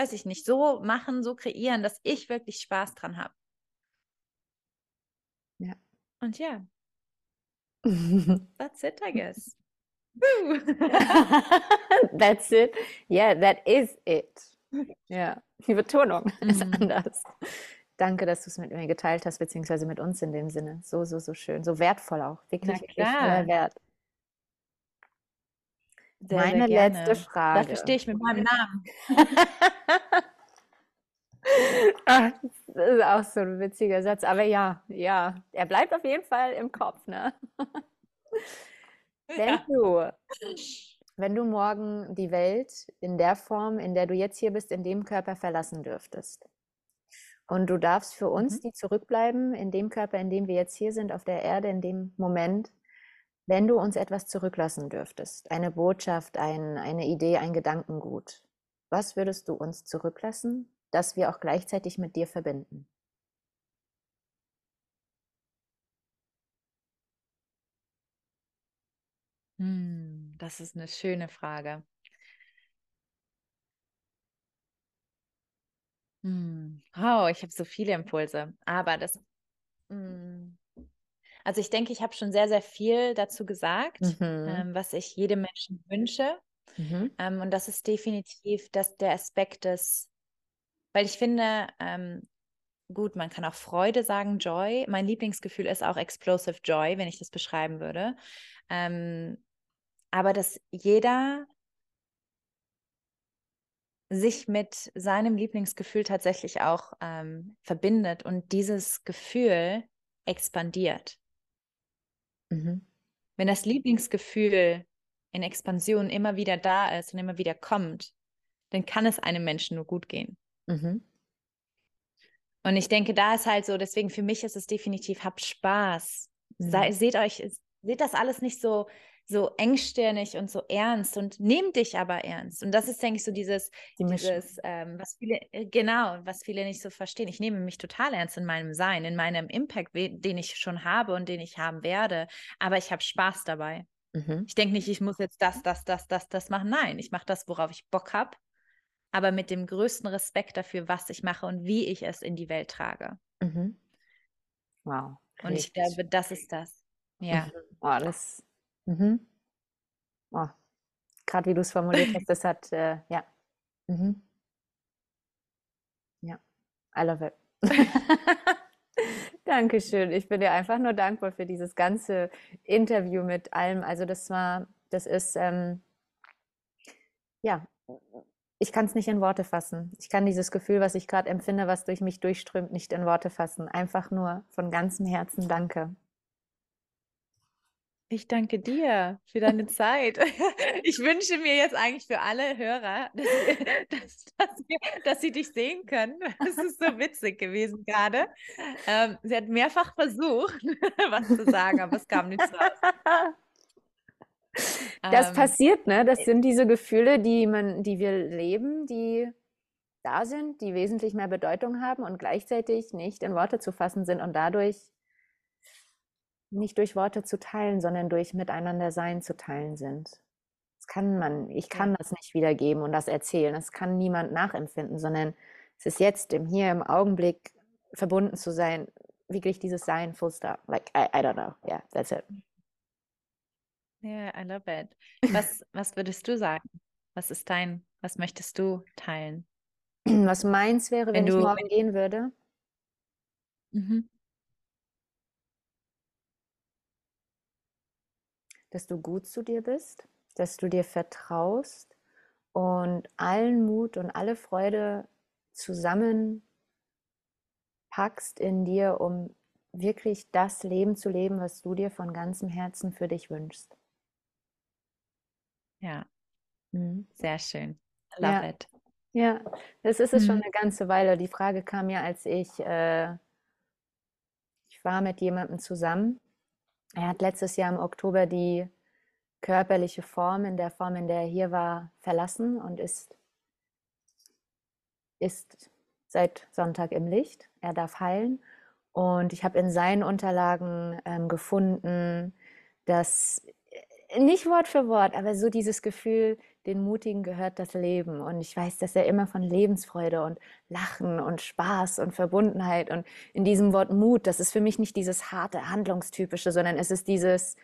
weiß ich nicht, so machen, so kreieren, dass ich wirklich Spaß dran habe. Und ja, that's it, I guess. That's it. Yeah, that is it. Ja, die Betonung ist Mhm. anders. Danke, dass du es mit mir geteilt hast, beziehungsweise mit uns in dem Sinne. So, so, so schön. So wertvoll auch. Wirklich, wirklich Wert. Sehr, Meine sehr letzte. Frage. Dafür stehe ich mit meinem Namen. Ach, das ist auch so ein witziger Satz. Aber ja, ja, er bleibt auf jeden Fall im Kopf, ne? Wenn Ja. du, wenn du morgen die Welt in der Form, in der du jetzt hier bist, in dem Körper verlassen dürftest. Und du darfst für uns, Mhm. die zurückbleiben, in dem Körper, in dem wir jetzt hier sind, auf der Erde, in dem Moment, wenn du uns etwas zurücklassen dürftest, eine Botschaft, ein, eine Idee, ein Gedankengut, was würdest du uns zurücklassen, das wir auch gleichzeitig mit dir verbinden? Hm, das ist eine schöne Frage. Hm. Oh, ich habe so viele Impulse. Aber das, hm. also ich denke, ich habe schon sehr, sehr viel dazu gesagt, Mhm. ähm, was ich jedem Menschen wünsche. Mhm. Ähm, und das ist definitiv das, der Aspekt des, weil ich finde, ähm, gut, man kann auch Freude sagen, Joy. Mein Lieblingsgefühl ist auch Explosive Joy, wenn ich das beschreiben würde. Ähm, aber dass jeder sich mit seinem Lieblingsgefühl tatsächlich auch ähm, verbindet und dieses Gefühl expandiert. Mhm. Wenn das Lieblingsgefühl in Expansion immer wieder da ist und immer wieder kommt, dann kann es einem Menschen nur gut gehen. Mhm. Und ich denke, da ist halt so, deswegen für mich ist es definitiv, habt Spaß. Sei, Mhm. seht euch, seht das alles nicht so, so engstirnig und so ernst und nehmt dich aber ernst. Und das ist, denke ich, so dieses, Die dieses, ähm, was viele, äh, genau, was viele nicht so verstehen. Ich nehme mich total ernst in meinem Sein, in meinem Impact, den ich schon habe und den ich haben werde. Aber ich habe Spaß dabei. Mhm. Ich denke nicht, ich muss jetzt das, das, das, das, das machen. Nein, ich mache das, worauf ich Bock habe, aber mit dem größten Respekt dafür, was ich mache und wie ich es in die Welt trage. Mhm. Wow. Und ich glaube, das ist das. Ja. Mhm. Oh, das. Mhm. Oh. Gerade wie du es formuliert hast, das hat, äh, ja. Mhm. Ja, I love it. Dankeschön. Ich bin dir einfach nur dankbar für dieses ganze Interview mit allem. Also das war, das ist, ähm, ja, ich kann es nicht in Worte fassen. Ich kann dieses Gefühl, was ich gerade empfinde, was durch mich durchströmt, nicht in Worte fassen. Einfach nur von ganzem Herzen danke. Ich danke dir für deine Zeit. Ich wünsche mir jetzt eigentlich für alle Hörer, dass, dass, dass, sie dich sehen können. Das ist so witzig gewesen gerade. Ähm, sie hat mehrfach versucht, was zu sagen, aber es kam nicht so raus. Das Ähm, passiert, ne? Das sind diese Gefühle, die man, die wir leben, die da sind, die wesentlich mehr Bedeutung haben und gleichzeitig nicht in Worte zu fassen sind und dadurch nicht durch Worte zu teilen, sondern durch Miteinander sein zu teilen sind. Das kann man, ich kann das nicht wiedergeben und das erzählen. Das kann niemand nachempfinden, sondern es ist jetzt im Hier, im Augenblick verbunden zu sein, wirklich dieses Sein, full stop. Like, I, I don't know. Yeah, that's it. Ja, I love it. Was, was würdest du sagen? Was ist dein, was möchtest du teilen? Was meins wäre, wenn Wenn ich du- morgen gehen würde? Mhm. dass du gut zu dir bist, dass du dir vertraust und allen Mut und alle Freude zusammen packst in dir, um wirklich das Leben zu leben, was du dir von ganzem Herzen für dich wünschst. Ja, Mhm. sehr schön. Love Ja. it. Ja, das ist es schon Mhm. eine ganze Weile. Die Frage kam ja, als ich, äh, ich war mit jemandem zusammen. Er hat letztes Jahr im Oktober die körperliche Form in der Form, in der er hier war, verlassen und ist, ist seit Sonntag im Licht. Er darf heilen. Und ich habe in seinen Unterlagen ähm, gefunden, dass nicht Wort für Wort, aber so dieses Gefühl, den Mutigen gehört das Leben. Und ich weiß, dass er immer von Lebensfreude und Lachen und Spaß und Verbundenheit und in diesem Wort Mut, das ist für mich nicht dieses harte, handlungstypische, sondern es ist dieses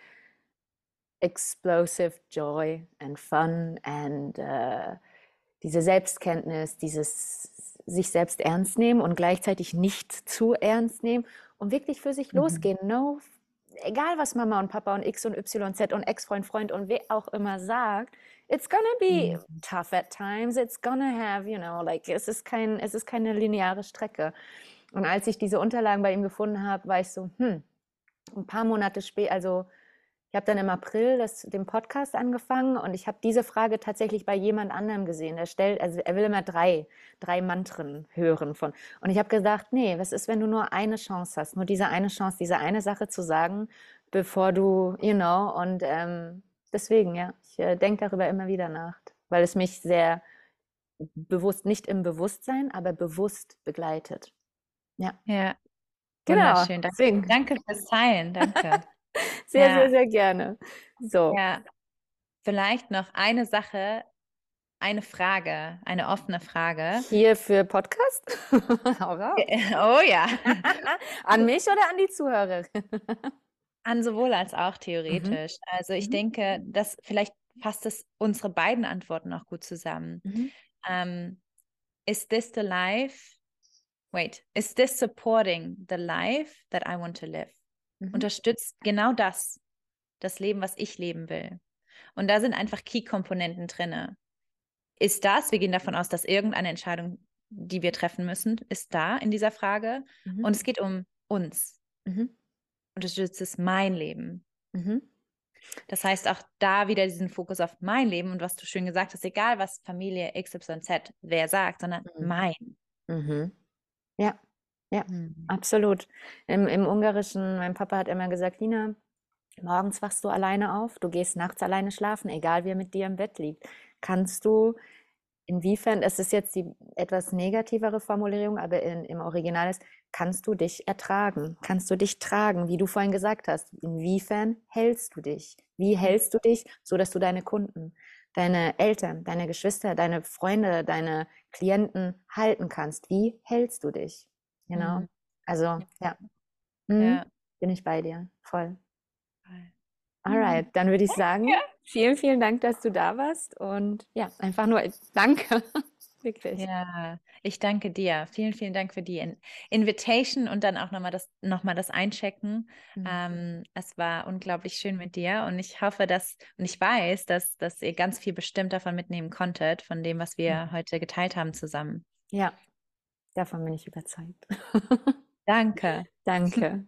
explosive joy and fun and uh, diese Selbstkenntnis, dieses sich selbst ernst nehmen und gleichzeitig nicht zu ernst nehmen und wirklich für sich mhm. losgehen. No egal was Mama und Papa und X und Y, Z und Ex-Freund, Freund und wer auch immer sagt, it's gonna be mhm. tough at times, it's gonna have, you know, like, es ist kein, es ist keine lineare Strecke. Und als ich diese Unterlagen bei ihm gefunden habe, war ich so, hm, ein paar Monate später, also ich habe dann im April das, den Podcast angefangen und ich habe diese Frage tatsächlich bei jemand anderem gesehen. Er stellt, also er will immer drei, drei Mantren hören von. Und ich habe gesagt, nee, was ist, wenn du nur eine Chance hast, nur diese eine Chance, diese eine Sache zu sagen, bevor du, you know, und ähm, deswegen, ja, ich äh, denke darüber immer wieder nach, weil es mich sehr bewusst, nicht im Bewusstsein, aber bewusst begleitet. Ja. Ja. Genau. Danke, deswegen. danke fürs Teilen. Danke. Sehr, ja. sehr, sehr gerne. So. Ja. Vielleicht noch eine Sache, eine Frage, eine offene Frage. Hier für Podcast? oh ja. an mich oder an die Zuhörer? an sowohl als auch mhm. theoretisch. Mhm. Also ich mhm. denke, dass vielleicht fasst es unsere beiden Antworten auch gut zusammen. Mhm. Um, ähm, is this the life? Wait, is this supporting the life that I want to live? Mhm. unterstützt genau das, das Leben, was ich leben will. Und da sind einfach Key-Komponenten drin. Ist das, wir gehen davon aus, dass irgendeine Entscheidung, die wir treffen müssen, ist da in dieser Frage. Mhm. Und es geht um uns. Mhm. Unterstützt es mein Leben. Mhm. Das heißt auch da wieder diesen Fokus auf mein Leben und was du schön gesagt hast, egal was Familie XYZ wer sagt, sondern mhm. mein. Mhm. Ja. Ja, Mhm. absolut. Im im Ungarischen mein Papa hat immer gesagt: „Lina, morgens wachst du alleine auf, du gehst nachts alleine schlafen, egal wer mit dir im Bett liegt. Kannst du inwiefern“ es ist jetzt die etwas negativere Formulierung, aber in im Original ist: „Kannst du dich ertragen? Kannst du dich tragen?“ Wie du vorhin gesagt hast, inwiefern hältst du dich? Wie mhm. hältst du dich, so dass du deine Kunden, deine Eltern, deine Geschwister, deine Freunde, deine Klienten halten kannst? Wie hältst du dich? Genau. Mhm. Also, ja. Mhm. ja. Bin ich bei dir. Voll. Mhm. Alright, dann würde ich sagen, ja. vielen, vielen Dank, dass du da warst. Und ja, einfach nur danke. Wirklich. Ja, ich danke dir. Vielen, vielen Dank für die In Invitation und dann auch nochmal das, noch das Einchecken. Mhm. Ähm, es war unglaublich schön mit dir und ich hoffe, dass, und ich weiß, dass, dass ihr ganz viel bestimmt davon mitnehmen konntet, von dem, was wir mhm. heute geteilt haben zusammen. Ja, Davon bin ich überzeugt. Danke. Danke.